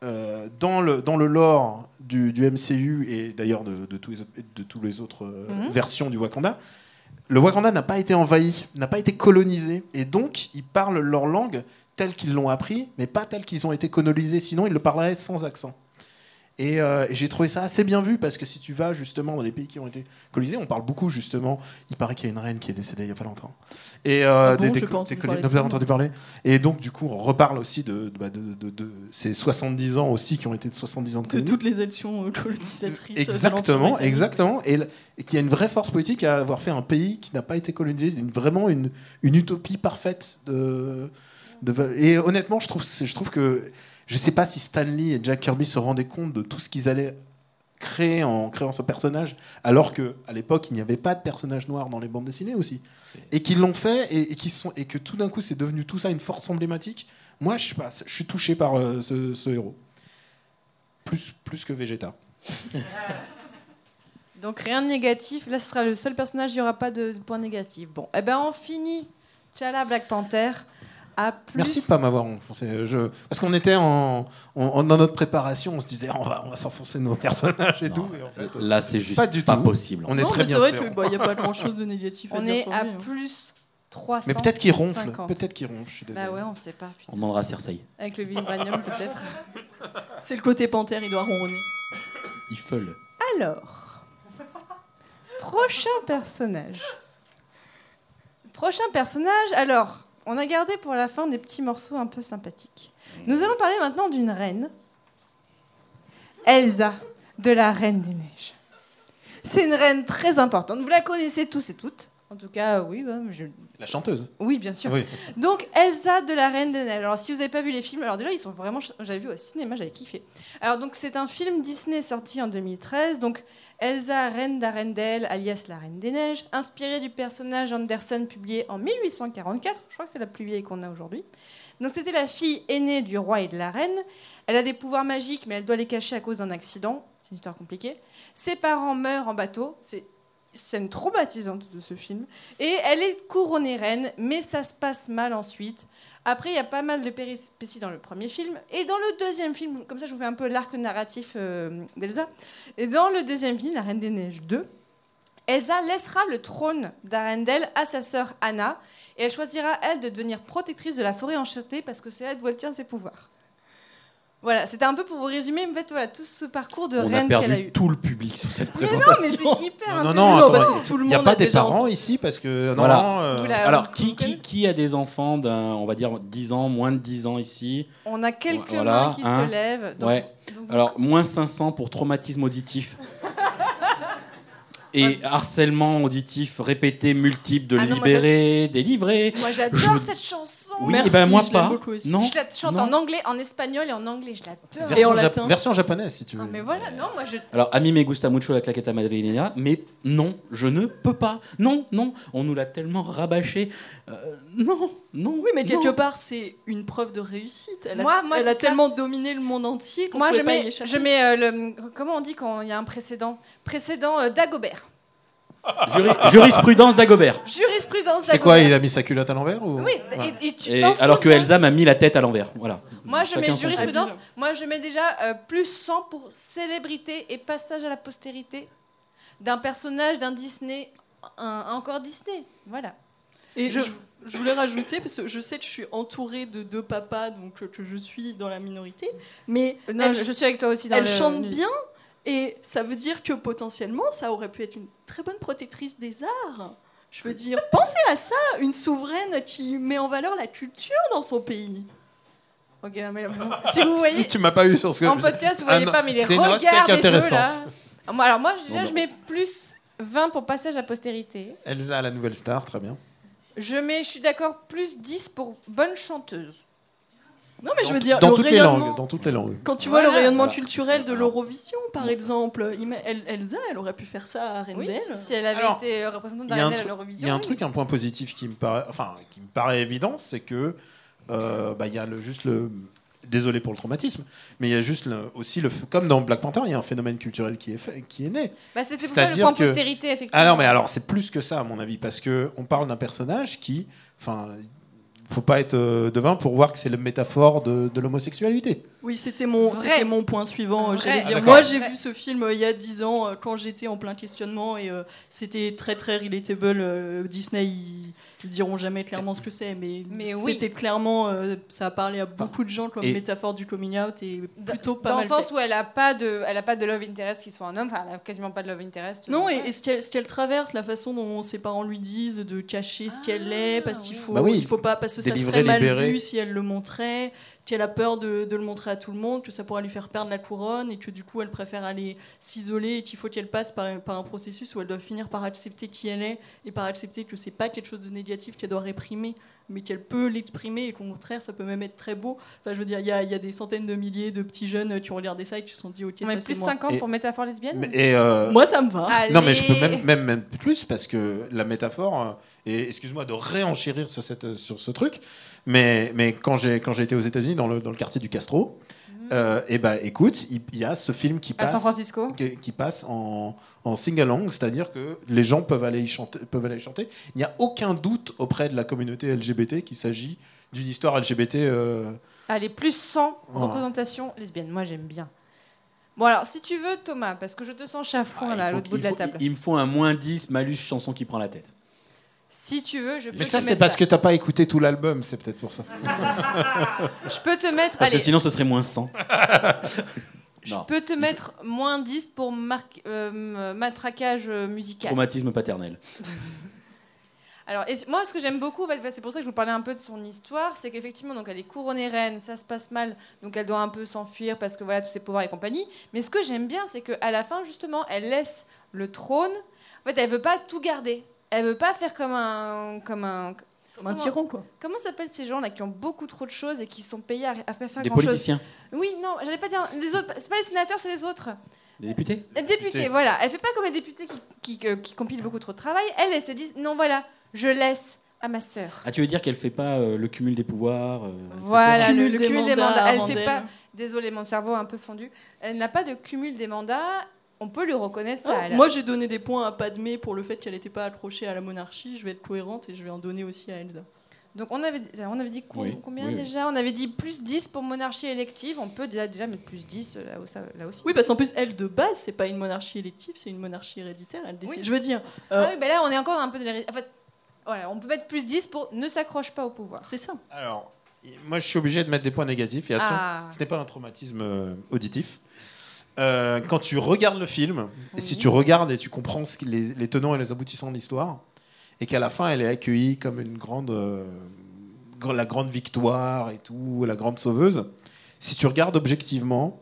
euh, dans, le, dans le lore du, du MCU et d'ailleurs de, de tous les de tous les autres euh, Mhm. versions du Wakanda, le Wakanda n'a pas été envahi, n'a pas été colonisé, et donc ils parlent leur langue telle qu'ils l'ont appris, mais pas telle qu'ils ont été colonisés, sinon ils le parleraient sans accent. Et, euh, et j'ai trouvé ça assez bien vu parce que si tu vas justement dans les pays qui ont été colonisés, on parle beaucoup justement. Il paraît qu'il y a une reine qui est décédée il y a pas longtemps. Et euh, Ah bon, parler entendu parler. Donc du coup, on reparle aussi de, de, bah, de- de- de ces 70 ans aussi qui ont été de 70 ans de toutes les actions euh, colonisatrices. euh, Exactement, exactement. Et, qu'il y a une vraie force politique à avoir fait un pays qui n'a pas été colonisé. Une- vraiment une, une utopie parfaite. De, et honnêtement, je trouve, je trouve que. Je ne sais pas si Stanley et Jack Kirby se rendaient compte de tout ce qu'ils allaient créer en créant ce personnage, alors que à l'époque, il n'y avait pas de personnage noir dans les bandes dessinées aussi. Et qu'ils l'ont fait et, et, sont, et que tout d'un coup, c'est devenu tout ça une force emblématique. Moi, je, sais pas, je suis touché par euh, ce, ce héros. Plus, plus que Vegeta. Donc rien de négatif. Là, ce sera le seul personnage, il n'y aura pas de, de point négatif. Bon, eh ben on finit. T'Challa Black Panther à plus. Merci de pas m'avoir enfoncé. Je... Parce qu'on était en, en- dans notre préparation, on se disait on va, on va s'enfoncer nos personnages et tout. Et en fait, Là, c'est juste Pas pas, du tout. possible. on est très mais bien c'est vrai qu'il n'y a pas grand chose de négatif à On dire est sur à lui, hein. plus 300. Mais peut-être qu'il ronfle. 50. Peut-être qu'il ronfle. Je suis désolé. Bah ouais, on sait pas. On demandera à Cersei. Avec le vibranium, peut-être. C'est le côté panthère, il doit ronronner. Ifel. Alors, prochain personnage. Prochain personnage. Alors, on a gardé pour la fin des petits morceaux un peu sympathiques. Nous allons parler maintenant d'une reine, Elsa, de la Reine des Neiges. C'est une reine très importante. Vous la connaissez tous et toutes. En tout cas, oui, bah, je- La chanteuse. oui, bien sûr. Oui. Donc Elsa de la Reine des Neiges. Alors si vous n'avez pas vu les films, alors déjà ils sont vraiment, j'avais vu au cinéma, j'avais kiffé. Alors donc c'est un film Disney sorti en 2013. Donc Elsa, reine d'Arendelle, alias la Reine des Neiges, inspirée du personnage Andersen publié en 1844. Je crois que c'est la plus vieille qu'on a aujourd'hui. Donc c'était la fille aînée du roi et de la reine. Elle a des pouvoirs magiques, mais elle doit les cacher à cause d'un accident. C'est une histoire compliquée. Ses parents meurent en bateau. C'est scène traumatisante de ce film. Et elle est couronnée reine, mais ça se passe mal ensuite. Après, il y a pas mal de péripéties dans le premier film. Et dans le deuxième film, comme ça je vous fais un peu l'arc narratif euh, d'Elsa. Et dans le deuxième film, La Reine des Neiges 2, Elsa laissera le trône d'Arendelle à sa sœur Anna. Et elle choisira, elle, de devenir protectrice de la forêt enchantée parce que c'est là d'où elle tient ses pouvoirs. Voilà, c'était un peu pour vous résumer en fait, voilà, tout ce parcours de On a reine qu'elle a perdu eu. tout le public sur cette Mais non, présentation. mais c'est hyper Non, non, parce que tout le Il n'y a pas a des parents ici parce que. Voilà. Non, euh, Alors, qui, connaissez qui, qui a des enfants d'un, on va dire, 10 ans, moins de 10 ans ici? On a quelques Voilà, mains qui hein. se lèvent. donc- Ouais. donc vous- Alors, moins 500 pour traumatisme auditif. Et harcèlement auditif répété, multiple, de Ah non, libérer, délivrer. Moi j'adore cette chanson. Oui, Merci, et ben moi je pas. beaucoup aussi. Non. Je la chante non. en anglais, en espagnol et en anglais. Je l'adore. Et version, en latin. version japonaise si tu veux. Ah, mais voilà, non, moi je. Alors, a mí me gusta mucho la claqueta madrileña, mais non, je ne peux pas. Non, non, on nous l'a tellement rabâché. Euh, non, Non. Oui, mais non. quelque part, c'est une preuve de réussite. Elle a, Moi- moi, elle a ça. tellement dominé le monde entier qu'on Moi, je pas y mets, échapper. je mets euh, le. Comment on dit quand il y a un précédent? Précédent euh, Dagobert. Juri- jurisprudence d'Agobert. Jurisprudence C'est quoi Dagobert. Il a mis sa culotte à l'envers ou... Oui, et, et tu Et- t'en alors que Elsa m'a mis la tête à l'envers. Voilà. Moi, je Chacun mets jurisprudence. Moi, je mets déjà euh, plus 100 pour célébrité et passage à la postérité d'un personnage d'un Disney, un, encore Disney. Voilà. Et Je- je, je voulais rajouter, parce que je sais que je suis entourée de deux papas, donc euh, que je suis dans la minorité, mais Non, elle, je, suis avec toi aussi dans elle le- chante bien, et ça veut dire que potentiellement, ça aurait pu être une très bonne protectrice des arts. Je veux dire, pensez à ça, une souveraine qui met en valeur la culture dans son pays. Ok, mais vous- si vous voyez Tu m'as pas eu sur ce que. en podcast, vous Ah voyez non, pas, mais les c'est une regards des deux là. intéressante. Moi, alors moi, déjà, Bon, je mets plus 20 pour passage à postérité. Elsa, la nouvelle star, très bien. Je mets, je suis d'accord, plus 10 pour bonne chanteuse. Non, mais je veux dire, dans le toutes les langues, dans toutes les langues. Quand tu vois Voilà. le rayonnement Voilà. culturel de l'Eurovision, par exemple, Elsa, elle aurait pu faire ça à Oui, Arendelle. si, si elle avait Alors, été représentante d'Ariel à l'Eurovision. il y a un oui. truc, un point positif qui me paraît, enfin, qui me paraît évident, c'est que euh, bah, il y a le, juste le. Désolé pour le traumatisme, mais il y a juste le- aussi le, comme dans Black Panther, il y a un phénomène culturel qui est fait, qui est né. Bah, C'était pour ça le C'est-à-dire point que- postérité, effectivement. Alors, mais alors, c'est plus que ça, à mon avis, parce que on parle d'un personnage qui, enfin, faut pas être euh, devin pour voir que c'est la métaphore de, de l'homosexualité. Oui, c'était mon, c'était mon point suivant. euh. J'allais Ah, dire, d'accord. moi j'ai vu ce film euh, il y a 10 ans euh, quand j'étais en plein questionnement et euh, c'était très très relatable. euh, Disney, ils, ils diront jamais clairement ce que c'est, mais, Mais oui. c'était clairement, euh, ça a parlé à beaucoup de gens comme Et- métaphore du coming out et plutôt dans pas dans le sens fait. où elle a pas de, elle a pas de love interest qui soit un homme. Enfin, elle a quasiment pas de love interest. Non, et, et ce qu'elle ce qu'elle traverse, la façon dont ses parents lui disent de cacher ce qu'elle est, parce qu'il faut, Bah oui. il faut pas, parce que ça serait mal vu si elle le montrait, qu'elle a peur de, le montrer à tout le monde, que ça pourrait lui faire perdre la couronne, et que du coup elle préfère aller s'isoler, et qu'il faut qu'elle passe par, par un processus où elle doit finir par accepter qui elle est, et par accepter que c'est pas quelque chose de négatif qu'elle doit réprimer, mais qu'elle peut l'exprimer, et qu'au contraire ça peut même être très beau. Enfin, je veux dire, il y a, il y a des centaines de milliers de petits jeunes qui ont regardé ça et qui se sont dit, ok, On ça plus moi. 50 Et- pour métaphore lesbienne. Mais- Et euh, Moi ça me va. non, mais je peux même, même, même plus parce que la métaphore. euh, et excuse-moi de réenchérir sur, cette, sur ce truc, mais, mais quand j'ai quand j'ai été aux États-Unis dans le, dans le quartier du Castro, et ben écoute, il il y, a ce film qui. À passe. San Francisco. qui, qui passe en, en sing-along, c'est-à-dire que les gens peuvent aller, y chanter, peuvent aller y chanter. Il n'y a aucun doute auprès de la communauté LGBT qu'il s'agit d'une histoire LGBT. euh, Allez, plus 100 Voilà. représentation lesbienne. Moi, j'aime bien. Bon, alors, si tu veux, Thomas, parce que je te sens chafouin Ah, il là, à l'autre bout il de la table. Il me faut un moins 10 malus chanson qui prend la tête. Si tu veux, je peux Mais ça, c'est parce ça. que t'as pas écouté tout l'album, c'est peut-être pour ça. Je peux te mettre. Parce allez, que sinon, ce serait moins 100. je non. peux te mettre moins 10 pour marque- euh, matraquage euh, musical. Traumatisme paternel. Alors, et moi, ce que j'aime beaucoup, en fait, c'est pour ça que je vous parlais un peu de son histoire, c'est qu'effectivement, donc elle est couronnée reine, ça se passe mal, donc elle doit un peu s'enfuir parce que voilà tous ses pouvoirs et compagnie. Mais ce que j'aime bien, c'est qu'à la fin, justement, elle laisse le trône. En fait, elle veut pas tout garder. Elle veut pas faire comme un, comme un. Comme un comment- tyran, quoi. Comment s'appellent ces gens là qui ont beaucoup trop de choses et qui sont payés à, faire Des grand chose politiciens. Oui, non, j'allais pas dire les autres. C'est pas les sénateurs, c'est les autres. Des députés Les députés, Députés. voilà. Elle fait pas comme les députés qui, qui, que- qui compilent beaucoup trop de travail. Elle, elle se dit non, voilà, je laisse à ma sœur. Ah, tu veux dire qu'elle fait pas euh, le cumul des pouvoirs euh. Voilà, le, le cumul des mandats mandats. Elle fait pas. Désolée, mon cerveau a un peu fondu. Elle n'a pas de cumul des mandats. On peut lui reconnaître ça. Ah, a- moi, j'ai donné des points à Padmé pour le fait qu'elle n'était pas accrochée à la monarchie. Je vais être cohérente et je vais en donner aussi à Elsa. Donc on avait, on avait dit Oui, combien oui, déjà? On avait dit plus 10 pour monarchie élective. On peut déjà, déjà mettre plus 10 là, où ça- là aussi. Oui, parce qu'en plus, elle, de base, c'est pas une monarchie élective, c'est une monarchie héréditaire. Elle décide. Oui. Je veux dire, euh, Ah oui, mais là on est encore un peu de l'hérédité. En fait, voilà, on peut mettre plus 10 pour ne s'accroche pas au pouvoir. c'est ça. Alors, moi, je suis obligé de mettre des points négatifs. Et attention, Ah. ce n'est pas un traumatisme euh, auditif. Euh, quand tu regardes le film, et si tu regardes et tu comprends ce les, les tenants et les aboutissants de l'histoire, et qu'à la fin, elle est accueillie comme une grande, euh, la grande victoire et tout, la grande sauveuse, si tu regardes objectivement,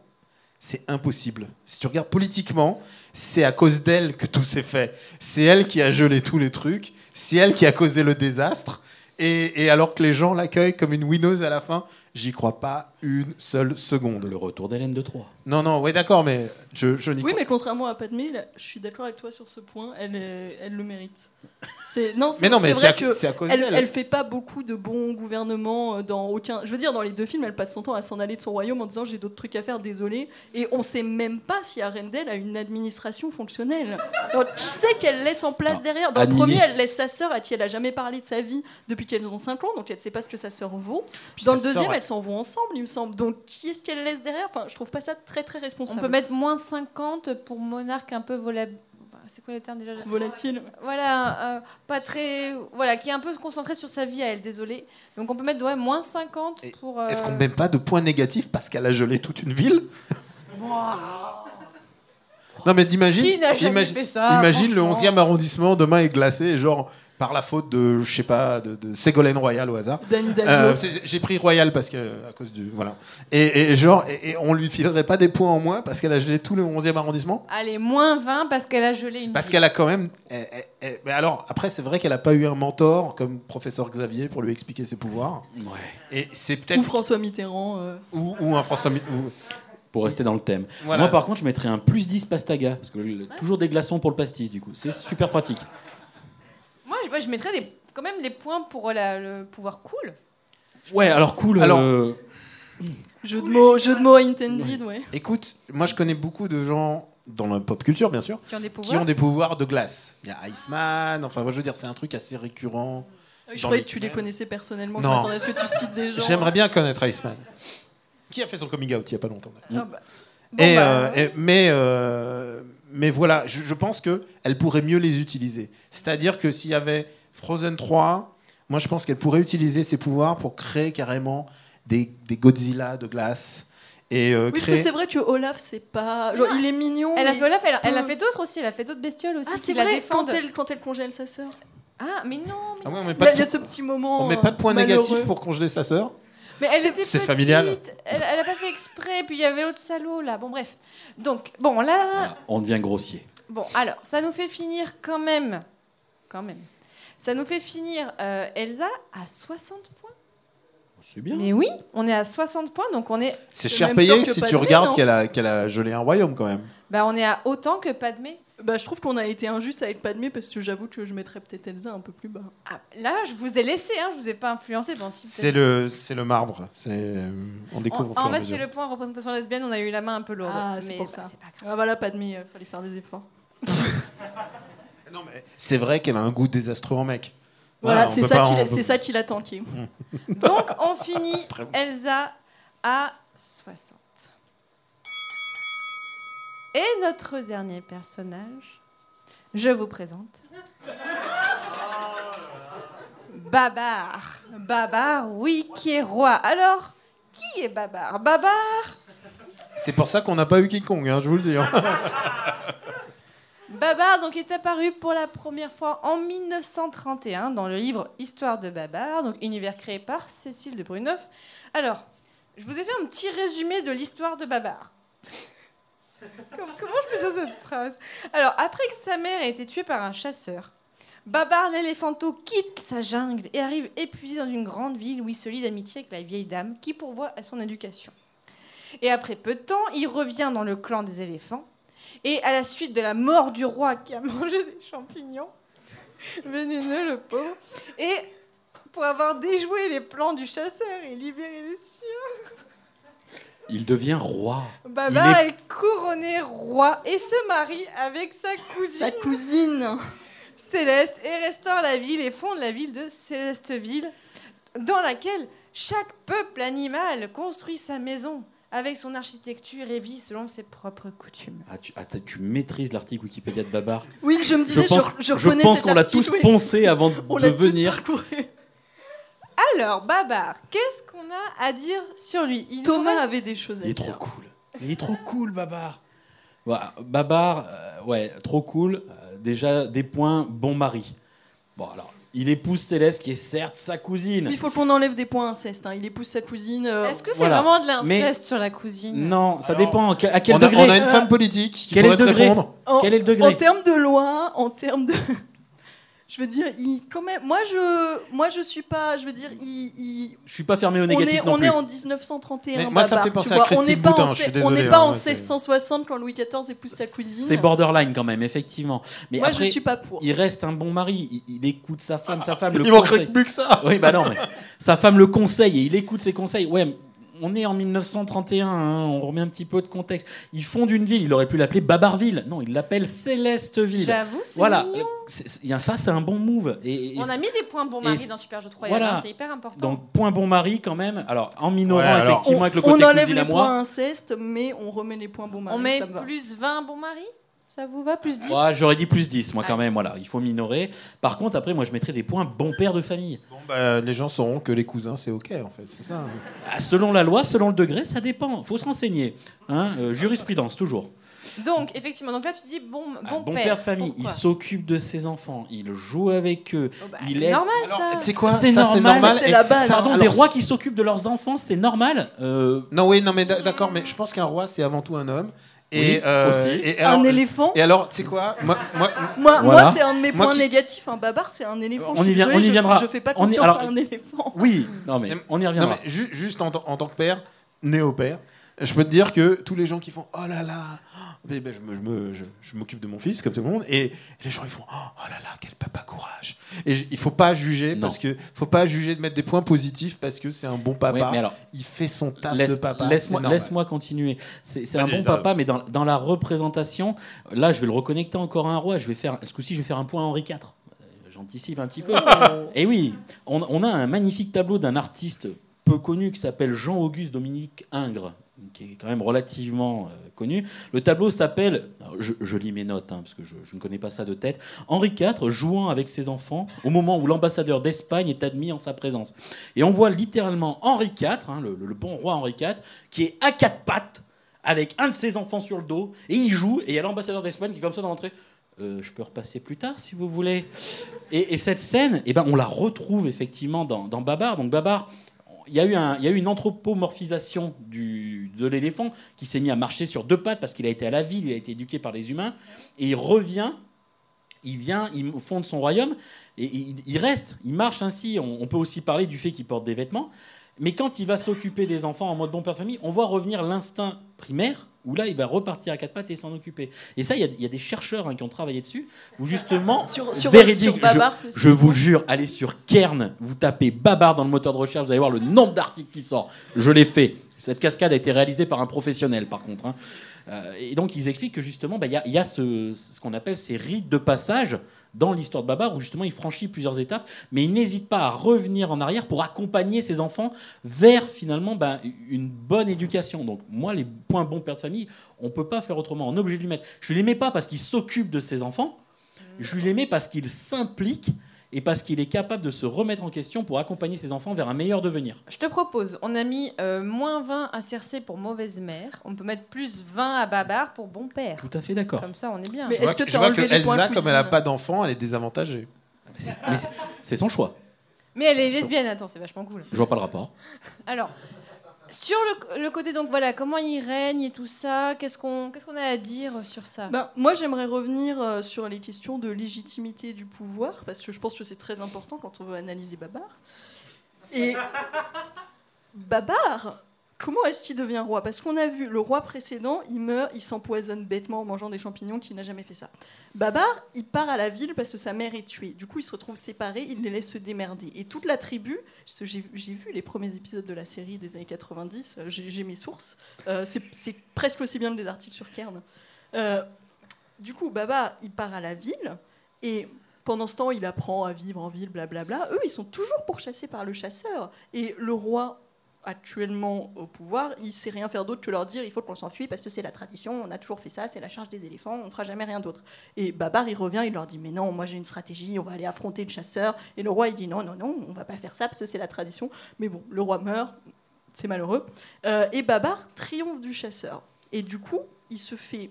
c'est impossible. Si tu regardes politiquement, c'est à cause d'elle que tout s'est fait. C'est elle qui a gelé tous les trucs, c'est elle qui a causé le désastre. Et, et alors que les gens l'accueillent comme une winneuse à la fin, J'y crois pas une seule seconde. Le retour d'Hélène de Troyes. Non, non, oui, d'accord, mais je, je n'y Oui, crois mais contrairement à Padmé, je suis d'accord avec toi sur ce point. Elle, est- elle le mérite. C'est non, Mais non, mais c'est c'est vrai à, que c'est à cause elle, elle fait pas beaucoup de bons gouvernements euh, dans aucun. Je veux dire, dans les deux films, elle passe son temps à s'en aller de son royaume en disant j'ai d'autres trucs à faire, désolé. Et on sait même pas si Arendelle a une administration fonctionnelle. Donc, qui sait qu'elle laisse en place Non, derrière? Dans le premier, elle laisse sa sœur à qui elle a jamais parlé de sa vie depuis qu'elles ont 5 ans, donc elle sait pas ce que sa sœur vaut. Puis Dans sa le deuxième, sœur, elles s'en vont ensemble, il me semble. Donc qui est-ce qu'elle laisse derrière? Enfin, je trouve pas ça très très On responsable. peut mettre moins 50 pour monarque un peu volable. C'est quoi les termes déjà? Volatile. Voilà, euh, pas très. Voilà, qui est un peu concentré sur sa vie à elle, désolé. Donc on peut mettre ouais, moins 50 Et pour. euh, Est-ce qu'on ne met pas de points négatifs parce qu'elle a gelé toute une ville? Non, mais d'imagine. Qui n'a jamais imagine, fait ça imagine le franchement? 11e arrondissement demain est glacé, et genre par la faute de, je sais pas, de, de Ségolène Royal au hasard. Danny Euh, J'ai pris Royal parce que à cause du voilà et, et genre et, et on lui filerait pas des points en moins parce qu'elle a gelé tout le 11e arrondissement? Allez, moins 20 parce qu'elle a gelé une. parce qu'elle a quand même elle- elle- elle- mais alors après c'est vrai qu'elle a pas eu un mentor comme professeur Xavier pour lui expliquer ses pouvoirs Ouais. et c'est Ou François Mitterrand. euh. ou, ou un François Mi- ou- Pour rester dans le thème. Voilà. Moi, par contre, je mettrais un plus 10 pastaga. Parce que le- toujours des glaçons pour le pastis, du coup. C'est super pratique. Moi, je, moi, je mettrais des- quand même les points pour la- le pouvoir cool. Ouais, alors cool. Alors- euh, Jeu de mots, jeu de mots intended, ouais. écoute moi je connais beaucoup de gens dans la pop culture bien sûr Qui ont des qui pouvoirs. ont des pouvoirs de glace il y a Iceman enfin moi, je veux dire c'est un truc assez récurrent Je Dans croyais les- que tu les connaissais personnellement. Non. Je m'attendais à ce que tu cites des gens. j'aimerais bien connaître Iceman qui a fait son coming out il y a pas longtemps Ah bah. Bon, Et, bah, euh, et- mais, euh, mais voilà, je, je pense qu'elle pourrait mieux les utiliser. C'est-à-dire que s'il y avait Frozen 3, moi je pense qu'elle pourrait utiliser ses pouvoirs pour créer carrément des, des Godzilla de glace. Et euh, Oui, parce que c'est vrai que Olaf, c'est pas. Genre, Non. il est mignon. Elle a fait Olaf, elle, elle a fait d'autres aussi. Elle a fait d'autres bestioles aussi. Ah, c'est la vrai, défendent. quand elle, quand elle congèle sa sœur. Ah, mais non. mais- Ah ouais, on met Il y, pas a- de, il y a ce petit moment. on met pas de point malheureux. négatif pour congeler sa sœur. Mais elle était c'est petite. familial. Elle, elle a pas fait exprès. Puis il y avait l'autre salaud là. Bon, bref. Donc, bon, là. voilà, on devient grossier. Bon, alors, ça nous fait finir quand même. Quand même. Ça nous fait finir euh, Elsa à 60 points. C'est bien. Mais oui, on est à 60 points, donc on est, C'est cher payé si tu regardes qu'elle a, qu'elle a gelé un royaume quand même. bah, on est à autant que Padmé. Bah, je trouve qu'on a été injuste avec Padmé parce que j'avoue que je mettrais peut-être Elsa un peu plus bas. Ah, là, je vous ai laissé, hein, je vous ai pas influencé. Bon, si, C'est le, c'est le marbre. C'est, euh, on En, découvre en fait, c'est le point représentation lesbienne, on a eu la main un peu lourde. Ah, c'est pour bah, ça. c'est pas grave. Ah, voilà, Padmé, il fallait faire des efforts. Non, mais c'est vrai qu'elle a un goût désastreux en mec. Voilà, c'est ça pas- qui on l'a- peut- c'est ça qui l'a tanké. Donc, on finit. Elsa à 60. Et notre dernier personnage, je vous présente. Babar. Babar, oui, qui est roi. Alors, qui est Babar? Babar? C'est pour ça qu'on n'a pas eu King Kong, hein, je vous le dis. hein. Babar donc est apparu pour la première fois en 1931 dans le livre Histoire de Babar, donc univers créé par Cécile de Bruneuf. Alors, je vous ai fait un petit résumé de l'histoire de Babar. comment, je fais ça cette phrase? Alors, après que sa mère ait été tuée par un chasseur, Babar l'éléphanto quitte sa jungle et arrive épuisé dans une grande ville où il se lie d'amitié avec la vieille dame qui pourvoit à son éducation. Et après peu de temps, il revient dans le clan des éléphants et à la suite de la mort du roi qui a mangé des champignons, vénéneux le pauvre, et pour avoir déjoué les plans du chasseur et libéré les siens, Il devient roi. Baba est... couronné roi et se marie avec sa cousine Sa cousine. Céleste et restaure la ville et fonde la ville de Célesteville, dans laquelle chaque peuple animal construit sa maison avec son architecture et vit selon ses propres coutumes. Ah, tu, ah, tu maîtrises l'article Wikipédia de Babar? Oui, je me disais, je, pense, je je reconnais pense qu'on l'a tous oui. poncé avant de On tous venir. Alors, Babar, qu'est-ce qu'on a à dire sur lui? Il Thomas reste- avait des choses à Il est dire. trop cool. Il est trop cool, Babar. Voilà, Babar, euh, ouais, trop cool. Euh, déjà, des points, bon mari. Bon, alors, il épouse Céleste, qui est certes sa cousine. Il faut qu'on enlève des points inceste. Hein. Il épouse sa cousine. euh, Est-ce que c'est Voilà. vraiment de l'inceste Mais- sur la cousine? Non, ça Alors, dépend. À quel, à quel on, a, degré on a une femme politique qui quel est pourrait le te degré répondre. en, Quel est le en degré termes de loi, en termes de. Je veux dire, il, quand même, moi je, moi je suis pas, je veux dire, il, il- Je suis pas fermé au on négatif est, non on plus. est en 1931. Mais moi, ça me fait penser à on Christine n'est pas en, Boutin, je suis se- on n'est désolé, pas hein, en c'est- 1660 quand Louis XIV épouse sa cousine. C'est borderline quand même, effectivement. Mais moi après, je suis pas pour. il reste un bon mari. Il, il écoute sa femme, sa femme le Il manquerait conseille. que plus que ça. Oui, bah non, mais sa femme le conseille et il écoute ses conseils. Ouais, on est en 1931, hein, on remet un petit peu de contexte. Ils fondent une ville, il aurait pu l'appeler Babarville. Non, il l'appelle Célesteville. J'avoue, c'est Voilà, mignon. c'est- c'est- ça, c'est un bon move. Et, et On a mis des points bon mari dans Super Jeu Royal, voilà. c'est hyper important. donc point bon mari quand même. Alors en minorant Ouais, alors- effectivement on, avec le on côté enlève cousine les à moi. points inceste, mais on remet les points bon mari. on met plus 20 bon mari? Ça vous va Plus 10 Ouais, j'aurais dit plus 10 moi quand même. Voilà, il faut minorer. Par contre après moi je mettrais des points bon père de famille. Bon, bah, les gens sauront que les cousins, c'est OK, en fait. C'est ça. hein. Ah, selon la loi, selon le degré, ça dépend. Faut se renseigner. Hein, euh, jurisprudence toujours. Donc, effectivement, donc là tu dis bon, Un bon, bon père, de famille, il s'occupe de ses enfants, il joue avec eux, Oh, bah, il c'est aide- normal ça. sais quoi C'est normal, c'est la base. Pardon, des rois c'est- qui s'occupent de leurs enfants, c'est normal. Euh, Non, oui, non, mais d'a- d'accord, mais je pense qu'un roi, c'est avant tout un homme. Et, Oui, euh, aussi. et alors, un éléphant. Et alors, tu sais quoi moi, moi- Moi, Voilà. moi c'est un de mes Moi points qui- négatifs. Un babar, c'est un éléphant. On Je y vient- désolée, on y je- viendra. Je fais pas confiance à un éléphant. oui, non mais on y non, reviendra. mais ju- juste en, en tant que père, néo-père, je peux te dire que tous les gens qui font Oh là là, ben, je me- je me- je- je m'occupe de mon fils, comme tout le monde, et, les gens ils font Oh là là, quel papa courage. Et il faut pas juger, Non. parce que faut pas juger de mettre des points positifs parce que c'est un bon papa. Ouais, mais alors, il fait son taf laisse- de papa. Laisse-moi continuer. C'est un bon papa, mais dans, dans la représentation, là, je vais le reconnecter encore à un roi. Je vais faire, ce coup-ci, je vais faire un point à Henri IV. Euh, J'anticipe un petit peu. Et oui, on, on a un magnifique tableau d'un artiste peu connu qui s'appelle Jean-Auguste Dominique Ingres, qui est quand même relativement euh, connu. Le tableau s'appelle, je, lis mes notes hein, parce que je, ne connais pas ça de tête, Henri IV jouant avec ses enfants au moment où l'ambassadeur d'Espagne est admis en sa présence. Et on voit littéralement Henri IV, hein, le, bon roi Henri IV, qui est à quatre pattes avec un de ses enfants sur le dos et il joue et il y a l'ambassadeur d'Espagne qui est comme ça dans l'entrée. Euh, je peux repasser plus tard si vous voulez. Et, et cette scène, eh ben, on la retrouve effectivement dans, dans Babar. Donc Babar, il y, a eu une anthropomorphisation de l'éléphant qui s'est mis à marcher sur deux pattes parce qu'il a été à la ville, il a été éduqué par les humains. Et il revient, il vient, il fonde son royaume et il, reste, il marche ainsi. On peut aussi parler du fait qu'il porte des vêtements. Mais quand il va s'occuper des enfants en mode bon père de famille, on voit revenir l'instinct primaire, où là, il va repartir à quatre pattes et s'en occuper. Et ça, il y a- il y, a des chercheurs hein, qui ont travaillé dessus, où justement, Sur, sur, véridique, sur Babar, je, vous jure, allez sur Kern, vous tapez Babar dans le moteur de recherche, vous allez voir le nombre d'articles qui sort. Je l'ai fait. Cette cascade a été réalisée par un professionnel, par contre. hein. Euh, et donc, ils expliquent que justement, bah, il y a, il y a ce, ce qu'on appelle ces rites de passage dans l'histoire de Babar, où justement il franchit plusieurs étapes, mais il n'hésite pas à revenir en arrière pour accompagner ses enfants vers finalement bah, une bonne éducation. Donc, moi, les points bons père de famille, on peut pas faire autrement. On est obligé de lui mettre. Je les mets pas parce qu'il s'occupe de ses enfants, je lui mets parce qu'il s'implique et parce qu'il est capable de se remettre en question pour accompagner ses enfants vers un meilleur devenir. Je te propose, on a mis euh, moins 20 à Circé pour mauvaise mère, on peut mettre plus 20 à Babar pour bon père. Tout à fait d'accord. Comme ça, on est bien. Mais Est-ce que que, je vois que enlevé points Elsa, comme elle n'a pas d'enfant, elle est désavantagée. Mais c'est son choix. Mais elle est lesbienne, attends, c'est vachement cool. Je vois pas le rapport. Alors, sur le, le côté, donc voilà, comment il règne et tout ça, qu'est-ce qu'on qu'est-ce qu'on a à dire sur ça? Ben, moi, j'aimerais revenir euh, sur les questions de légitimité du pouvoir, parce que je pense que c'est très important quand on veut analyser Babar. Et Babar, comment est-ce qu'il devient roi? Parce qu'on a vu, le roi précédent, il meurt, il s'empoisonne bêtement en mangeant des champignons, qui n'a jamais fait ça. Babar, il part à la ville parce que sa mère est tuée. Du coup, il se retrouve séparé, il les laisse se démerder. Et toute la tribu, j'ai vu les premiers épisodes de la série des années 90, euh, j'ai mes sources, euh, c'est presque aussi bien que des articles sur Kern. Euh, du coup, Baba, il part à la ville et pendant ce temps, il apprend à vivre en ville, blablabla. Eux, ils sont toujours pourchassés par le chasseur. Et le roi, actuellement au pouvoir, il sait rien faire d'autre que leur dire il faut qu'on s'enfuit parce que c'est la tradition, on a toujours fait ça, c'est la charge des éléphants, on fera jamais rien d'autre. Et Babar, il revient, il leur dit mais non, moi j'ai une stratégie, on va aller affronter le chasseur. Et le roi, il dit non, non, non, on va pas faire ça parce que c'est la tradition. Mais bon, le roi meurt, c'est malheureux. Euh, et Babar triomphe du chasseur. Et du coup, il se fait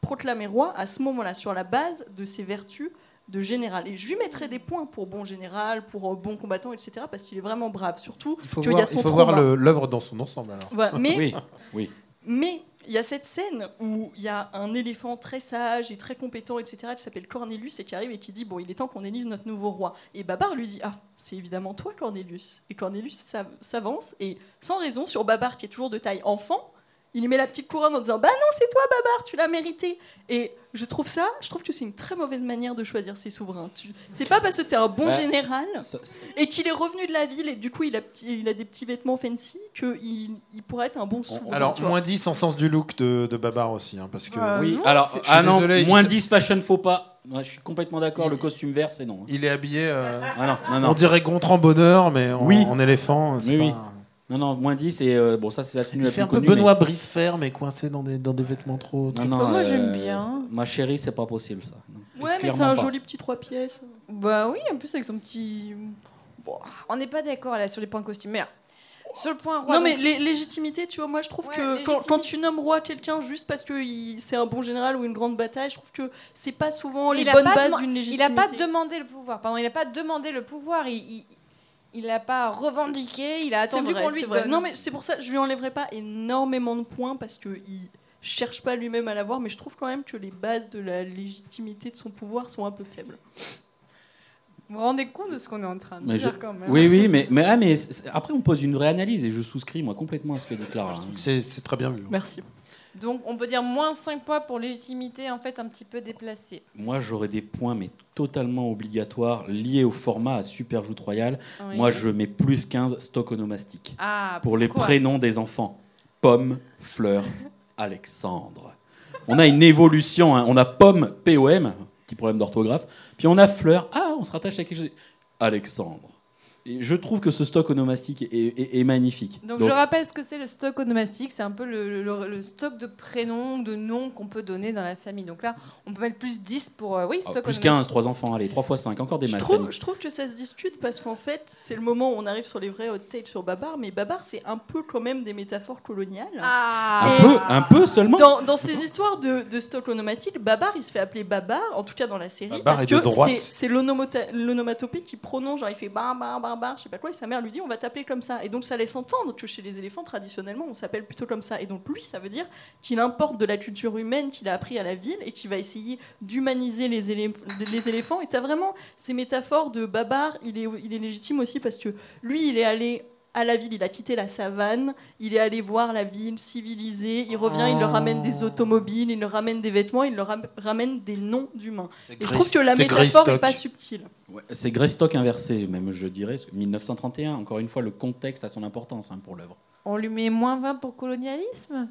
proclamer roi à ce moment-là, sur la base de ses vertus de général. Et je lui mettrai des points pour bon général, pour euh, bon combattant, etc., parce qu'il est vraiment brave. Surtout Il faut voir, a son il faut voir trauma. le- l'œuvre dans son ensemble. Alors. Voilà. Mais, Oui, oui. mais il y a cette scène où il y a un éléphant très sage et très compétent, etc., qui s'appelle Cornelius et qui arrive et qui dit Bon, il est temps qu'on élise notre nouveau roi. Et Babar lui dit Ah, c'est évidemment toi, Cornelius. Et Cornelius s'av- s'avance et, sans raison, sur Babar, qui est toujours de taille enfant, il lui met la petite couronne en disant Bah non, c'est toi, Babar, tu l'as mérité. Et je trouve ça, je trouve que c'est une très mauvaise manière de choisir ses souverains. Tu- C'est pas parce que t'es un bon Bah, général Ça- et qu'il est revenu de la ville et du coup il a, petit- il a des petits vêtements fancy qu'il il pourrait être un bon souverain. Alors, moins 10 en sens du look de, de Babar aussi, hein, parce que Euh, oui, non, alors, ah non, désolé, moins il- 10 fashion faux pas. Ouais, je suis complètement d'accord, le costume vert, c'est non. hein. il est habillé. euh, Ah non, non, On dirait Gontran Bonheur, mais en, Oui. en éléphant. c'est oui. Non, non, moins 10, et euh, bon, ça, c'est la tenue Il la fait plus un peu connue, Benoît Brisefer, mais coincé dans des, dans des vêtements trop. mais- Non, non, Moi, euh, j'aime bien. c'est- Ma chérie, c'est pas possible, ça. Non. Ouais, mais c'est Clairement un pas. joli petit trois pièces. Bah oui, en plus avec son petit. Bon, on n'est pas d'accord là sur les points costumes. Mais sur le point roi. non, mais donc- lé- légitimité, tu vois, moi je trouve Ouais, que quand, légitimité. quand tu nommes roi quelqu'un juste parce que il- c'est un bon général ou une grande bataille, je trouve que c'est pas souvent les Il a bonnes pas bases d'une Il légitimité. n'a pas demandé le pouvoir. Pardon, il n'a pas demandé le pouvoir. Il. il... Il n'a pas revendiqué, il a attendu qu'on lui donne. Non, mais c'est pour ça, je lui enlèverai pas énormément de points parce que il cherche pas lui-même à l'avoir, mais je trouve quand même que les bases de la légitimité de son pouvoir sont un peu faibles. Vous vous rendez compte de ce qu'on est en train de Mais dire je- quand même Oui, oui, mais, mais, ah, mais après, on pose une vraie analyse, et je souscris, moi, complètement à ce que dit Clara. hein. C'est c'est très bien vu. Merci. Donc on peut dire moins 5 points pour légitimité en fait un petit peu déplacée. Moi, j'aurais des points, mais totalement obligatoires, liés au format à Super Joute Royale. Oui. Moi, je mets plus 15 stock onomastique. Ah, pour les prénoms des enfants. Pomme, Fleur, Alexandre. On a une évolution. hein. On a Pomme, P-O-M, petit problème d'orthographe. Puis on a Fleur. Ah, on se rattache à quelque chose. Alexandre. Je trouve que ce stock onomastique est, est- est magnifique. Donc, Donc, je rappelle ce que c'est le stock onomastique, c'est un peu le, le- le stock de prénoms, de noms qu'on peut donner dans la famille. Donc là, on peut mettre plus 10 pour euh, oui, ah, stock plus onomastique. 15, 3 enfants, allez, 3 fois 5, encore des Je maths. trouve, Fanny. je trouve que ça se discute parce qu'en fait, c'est le moment où on arrive sur les vrais hot takes sur Babar, mais Babar, c'est un peu quand même des métaphores coloniales. Ah. Un peu, un peu seulement. Dans, dans ces histoires de, de stock onomastique, Babar, il se fait appeler Babar, en tout cas dans la série, Babar parce que c'est- l'onomatopée qui prononce, genre il fait bar, bar, bar, bar, je sais pas quoi, et sa mère lui dit on va t'appeler comme ça. Et donc ça laisse entendre que chez les éléphants, traditionnellement, on s'appelle plutôt comme ça. Et donc lui, ça veut dire qu'il importe de la culture humaine qu'il a appris à la ville et qu'il va essayer d'humaniser les, élé- les éléphants. Et tu as vraiment ces métaphores de Babar, il est légitime aussi parce que lui, il est allé à la ville, il a quitté la savane, il est allé voir la ville civilisée, il revient, il leur ramène des automobiles, il leur ramène des vêtements, il leur ram- ramène des noms d'humains. C'est Et je trouve que la c'est métaphore n'est pas subtile. Ouais, c'est Greystock inversé, même je dirais. 1931, encore une fois, le contexte a son importance hein, pour l'œuvre. On lui met moins 20 pour colonialisme?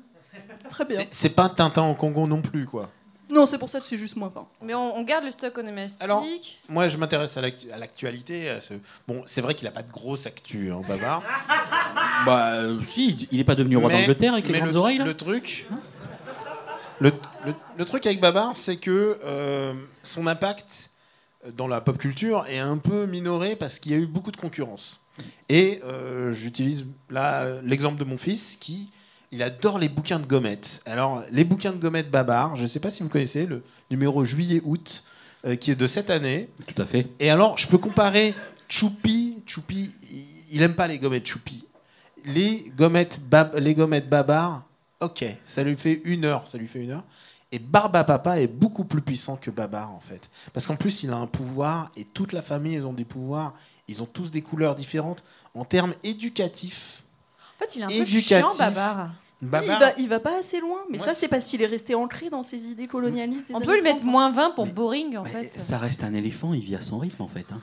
Très bien. C'est- C'est pas Tintin en Congo non plus, quoi. Non, c'est pour ça que c'est juste moins 20. Mais on, on garde le stock onomastique. Alors- Moi, je m'intéresse à l'actu- à l'actualité. à ce- Bon, c'est vrai qu'il a pas de grosse actu, hein, Bavard. Bah, euh, si, il est pas devenu roi Mais- d'Angleterre avec les mais grandes le, oreilles, là Le truc, le, le- le truc avec Babar, c'est que euh, son impact dans la pop culture est un peu minoré parce qu'il y a eu beaucoup de concurrence. Et euh, j'utilise là euh, l'exemple de mon fils qui il adore les bouquins de gommettes. Alors les bouquins de gommettes Babar, je ne sais pas si vous connaissez le numéro juillet-août euh, qui est de cette année. Tout à fait. Et alors, je peux comparer Choupi. Choupi, il- il aime pas les gommettes Choupi. Les gommettes, bab, les gommettes Babar, ok, ça lui fait une heure, ça lui fait une heure. Et Barba Papa est beaucoup plus puissant que Babar en fait, parce qu'en plus il a un pouvoir et toute la famille ils ont des pouvoirs. Ils ont tous des couleurs différentes en termes éducatifs. En fait, il est un peu Éducatif. chiant, Babar. Babar, Il va, il va pas assez loin, mais Moi, ça c'est- parce qu'il est resté ancré dans ses idées colonialistes. On peut lui mettre 30. moins 20 pour Mais- boring en Mais fait. Ça reste un éléphant, il vit à son rythme en fait. hein.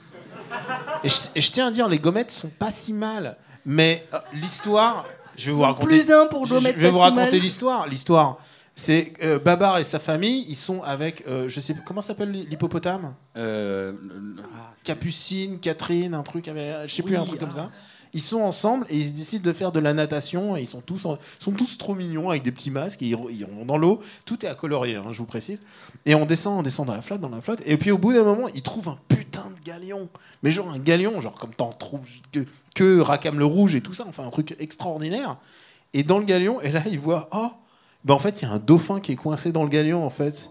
et, je, et je tiens à dire, les gommettes sont pas si mal, mais euh, l'histoire, je vais vous raconter. Plus un pour Je, Joe je vais vous si raconter l'histoire. L'histoire, c'est euh, Babar et sa famille, ils sont avec, euh, je sais comment s'appelle l'hippopotame? Euh, ah, Capucine, Catherine, un truc, avec- je sais plus, un truc comme ah. ça. Ils sont ensemble et ils décident de faire de la natation ils sont tous, sont tous trop mignons avec des petits masques et ils, vont dans l'eau. Tout est à colorier, hein, je vous précise. Et on descend, on descend dans la flotte, dans la flotte. Et puis au bout d'un moment, ils trouvent un putain de galion. Mais genre un galion, genre comme t'en trouves que, que le Rouge et tout ça. Enfin un truc extraordinaire. Et dans le galion, et là ils voient, oh, ben en fait il y a un dauphin qui est coincé dans le galion en fait.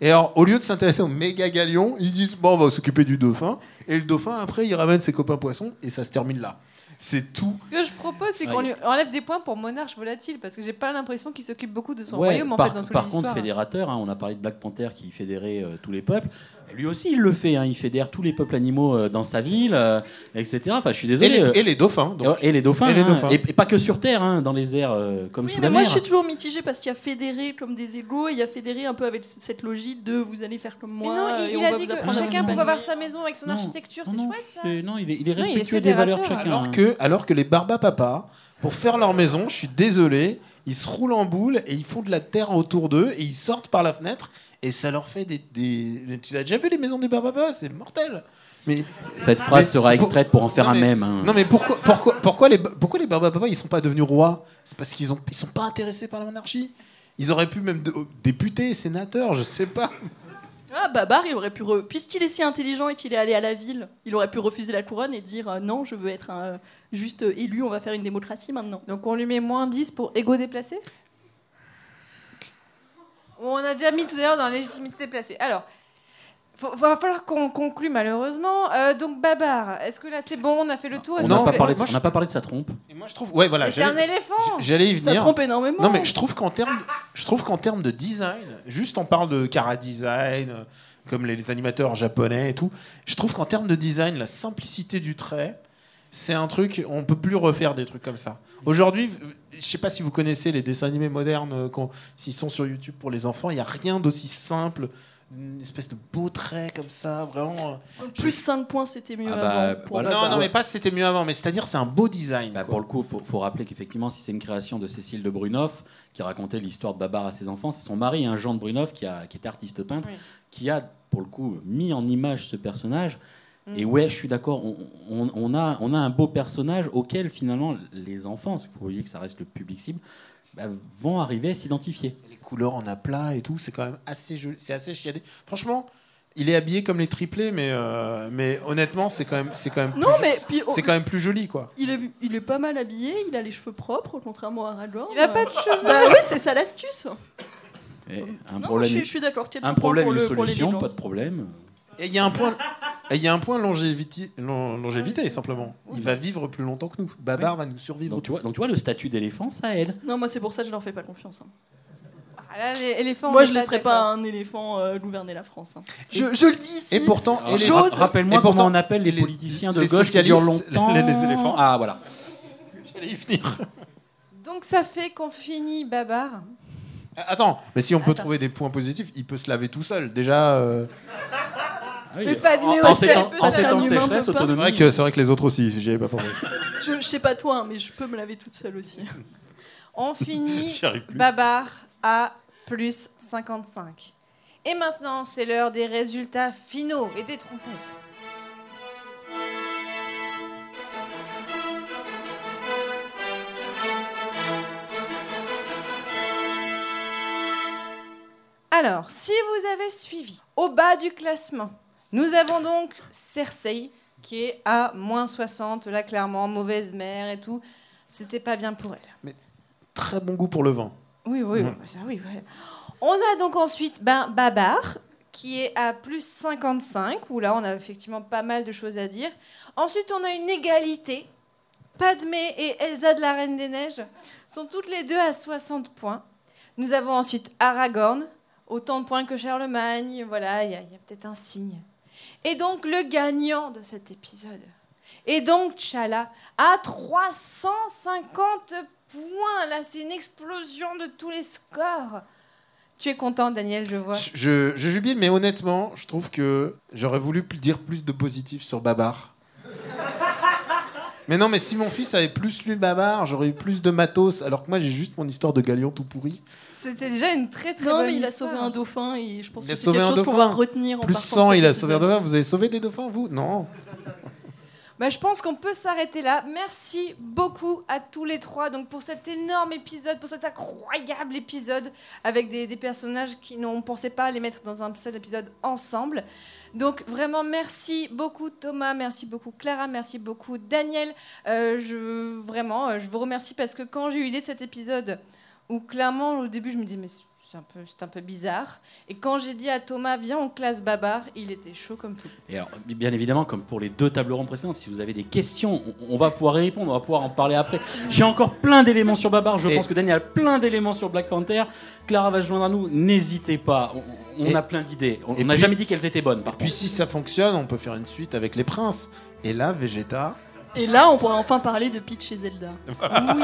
Et alors, au lieu de s'intéresser au méga galion, ils disent bon, on va s'occuper du dauphin. Et le dauphin, après, il ramène ses copains poissons et ça se termine là. C'est tout. Ce que je propose, c'est qu'on lui enlève des points pour Monarche Volatile, parce que j'ai pas l'impression qu'il s'occupe beaucoup de son Ouais, royaume en par, fait dans par contre, fédérateur, hein, on a parlé de Black Panther qui fédérait euh, tous les peuples. Lui aussi, il le fait. hein, il fédère tous les peuples animaux euh, dans sa ville, euh, etc. Enfin, je suis Et désolé. les, et les dauphins. donc. et les dauphins. et les hein, dauphins. Et, et pas que sur Terre, hein, dans les airs euh, comme Oui, sous mais la moi mer. je suis toujours mitigée parce qu'il y a fédéré comme des égaux et il y a fédéré un peu avec cette logique de vous allez faire comme Mais moi. non, et il, on a va dit que chacun pouvait avoir sa maison avec son Non, architecture, c'est non, non, chouette ça. Non, il est, il est Non, il est respectueux des valeurs de chacun. Alors que, alors que les barbapapas, pour faire leur maison, je suis désolé, ils se roulent en boule et ils font de la terre autour d'eux et ils sortent par la fenêtre et ça leur fait des. des... Tu as déjà vu les maisons des barbapapas? C'est mortel. Mais Cette phrase Mais sera extraite pour en faire un mème. hein. non mais pourquoi pourquoi pourquoi les pourquoi les barbapapas ils sont pas devenus rois? C'est parce qu'ils ont ils sont pas intéressés par la monarchie. Ils auraient pu même de- députés, sénateurs, je sais pas. Ah, Babar, il aurait pu. re- Puisqu'il est si intelligent et qu'il est allé à la ville, il aurait pu refuser la couronne et dire euh, non, je veux être un, euh, juste euh, élu, on va faire une démocratie maintenant. Donc on lui met moins 10 pour égo déplacé? On a déjà mis tout à l'heure dans légitimité déplacée. Alors, il va falloir qu'on conclue malheureusement. Euh, donc Babar, est-ce que là c'est bon, on a fait le tour? On n'a pas, parlé de- moi, on n'a pas parlé de sa trompe. Et moi je trouve ouais voilà, c'est un éléphant j'allais y Ça venir. trompe énormément. Non mais je trouve qu'en termes je trouve qu'en termes de design, juste on parle de cara design euh, comme les, les animateurs japonais et tout, je trouve qu'en termes de design, la simplicité du trait, c'est un truc on peut plus refaire des trucs comme ça. Aujourd'hui, je sais pas si vous connaissez les dessins animés modernes euh, s'ils sont sur YouTube pour les enfants, il y a rien d'aussi simple, une espèce de beau trait comme ça, vraiment. euh, Plus 5 points, c'était mieux Ah bah, avant. pour voilà. Non, Babar. non, mais pas c'était mieux avant, mais c'est-à-dire c'est un beau design. Bah, quoi. pour le coup, il faut, faut rappeler qu'effectivement, si c'est une création de Cécile de Brunoff, qui racontait l'histoire de Babar à ses enfants, c'est son mari, un Jean de Brunoff, qui, a, qui était artiste peintre, Oui. qui a, pour le coup, mis en image ce personnage. Mm. Et ouais, je suis d'accord, on, on- on a, on a un beau personnage auquel, finalement, les enfants, il faut oublier que ça reste le public cible, bah, vont arriver à s'identifier. Les couleurs en aplat et tout, c'est quand même assez joli, c'est assez chiadé. Franchement, il est habillé comme les triplés, mais, euh, mais honnêtement, c'est quand même, c'est quand même, Non, plus, mais puis, oh, c'est quand même plus joli, quoi. il, est, il est pas mal habillé, il a les cheveux propres, contrairement à Aragorn. Il a pas de cheveux Bah oui, c'est ça l'astuce. Et un Non, problème, je, suis- je suis d'accord. un problème pour une le- solution, pas de problème. Et il y a un point, et il y a un point longévité, lon- longévité simplement. Il va vivre plus longtemps que nous. Babar va nous survivre. Donc tu, vois, donc tu vois, le statut d'éléphant, ça aide. Non, moi c'est pour ça que je leur fais pas confiance. hein. Ah, là, les éléphants, Moi je est laisserai pas un éléphant euh, gouverner la France. hein. Je, je le dis ici. Et pourtant, Rappelle-moi comment on appelle les, les- politiciens de les gauche qui durent longtemps. les- les éléphants. Ah voilà. J'allais y venir. Donc ça fait qu'on finit Babar. Attends, mais si on peut Attends. trouver des points positifs, il peut se laver tout seul. Déjà, euh, oui, Mais pas de en- Néo en ces temps- peut en ces faire temps de sécheresse, autonomie. vrai que c'est vrai que les autres aussi, j'y avais pas pensé. Je, je sais pas toi, hein, mais je peux me laver toute seule aussi. On finit. Babar à plus 55. Et maintenant, c'est l'heure des résultats finaux et des trompettes. Alors, si vous avez suivi, au bas du classement, nous avons donc Cersei, qui est à moins 60, là clairement, mauvaise mère et tout. C'était pas bien pour elle. Très bon goût pour le vin. Oui, oui, Mhm. bah ça, oui. voilà. On a donc ensuite ben, Babar, qui est à plus 55, où là, on a effectivement pas mal de choses à dire. Ensuite, on a une égalité. Padmé et Elsa de la Reine des Neiges sont toutes les deux à 60 points. Nous avons ensuite Aragorn, autant de points que Charlemagne. Voilà, il y a, il y a peut-être un signe. Et donc, le gagnant de cet épisode est donc Chala à 350 points. Là, c'est une explosion de tous les scores. Tu es content, Daniel, je vois. Je, je, jubile, mais honnêtement, je trouve que j'aurais voulu dire plus de positif sur Babar. Mais non, mais si mon fils avait plus lu Babar, j'aurais eu plus de matos, alors que moi j'ai juste mon histoire de galion tout pourri. C'était déjà une très très non, bonne mais il a histoire. sauvé un dauphin et je pense Il que a c'est sauvé quelque chose qu'on va retenir en Plus partant 100, de il a sauvé un dauphin. Vous avez sauvé des dauphins, vous? Non. Bah, je pense qu'on peut s'arrêter là. Merci beaucoup à tous les trois donc pour cet énorme épisode, pour cet incroyable épisode avec des, personnages qui n'ont pensé pas les mettre dans un seul épisode ensemble. Donc vraiment merci beaucoup Thomas, merci beaucoup Clara, merci beaucoup Daniel. Euh, vraiment, euh, je vous remercie parce que quand j'ai eu l'idée de cet épisode, où clairement au début je me disais mais c'est un peu, c'est un peu bizarre. Et quand j'ai dit à Thomas viens on classe Babar, il était chaud comme tout. Et alors, bien évidemment, comme pour les deux tables rondes précédentes, si vous avez des questions, on, on va pouvoir y répondre, on va pouvoir en parler après. J'ai encore plein d'éléments sur Babar, je Et- pense que Daniel a plein d'éléments sur Black Panther. Clara va se joindre à nous, n'hésitez pas, on, on Et- a plein d'idées. On et n'a jamais dit qu'elles étaient bonnes, par Puis contre. si ça fonctionne, on peut faire une suite avec les princes. Et là, Vegeta. Et là, on pourra enfin parler de Peach et Zelda. Oui.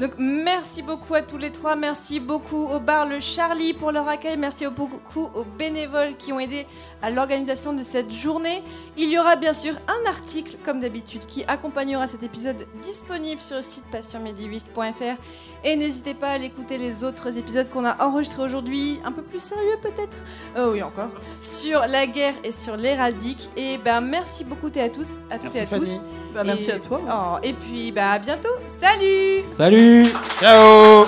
Donc merci beaucoup à tous les trois. Merci beaucoup au bar Le Charlie pour leur accueil. Merci beaucoup aux bénévoles qui ont aidé à l'organisation de cette journée. Il y aura bien sûr un article, comme d'habitude, qui accompagnera cet épisode disponible sur le site passionmedieviste.fr. Et n'hésitez pas à aller écouter les autres épisodes qu'on a enregistrés aujourd'hui, un peu plus sérieux peut-être. Oh oui, encore. Sur la guerre et sur l'héraldique. Et ben merci beaucoup à tous, à toutes Merci, et à Fanny. tous. Bah, merci Et- à toi. Oh, et puis bah à bientôt. Salut Salut Ciao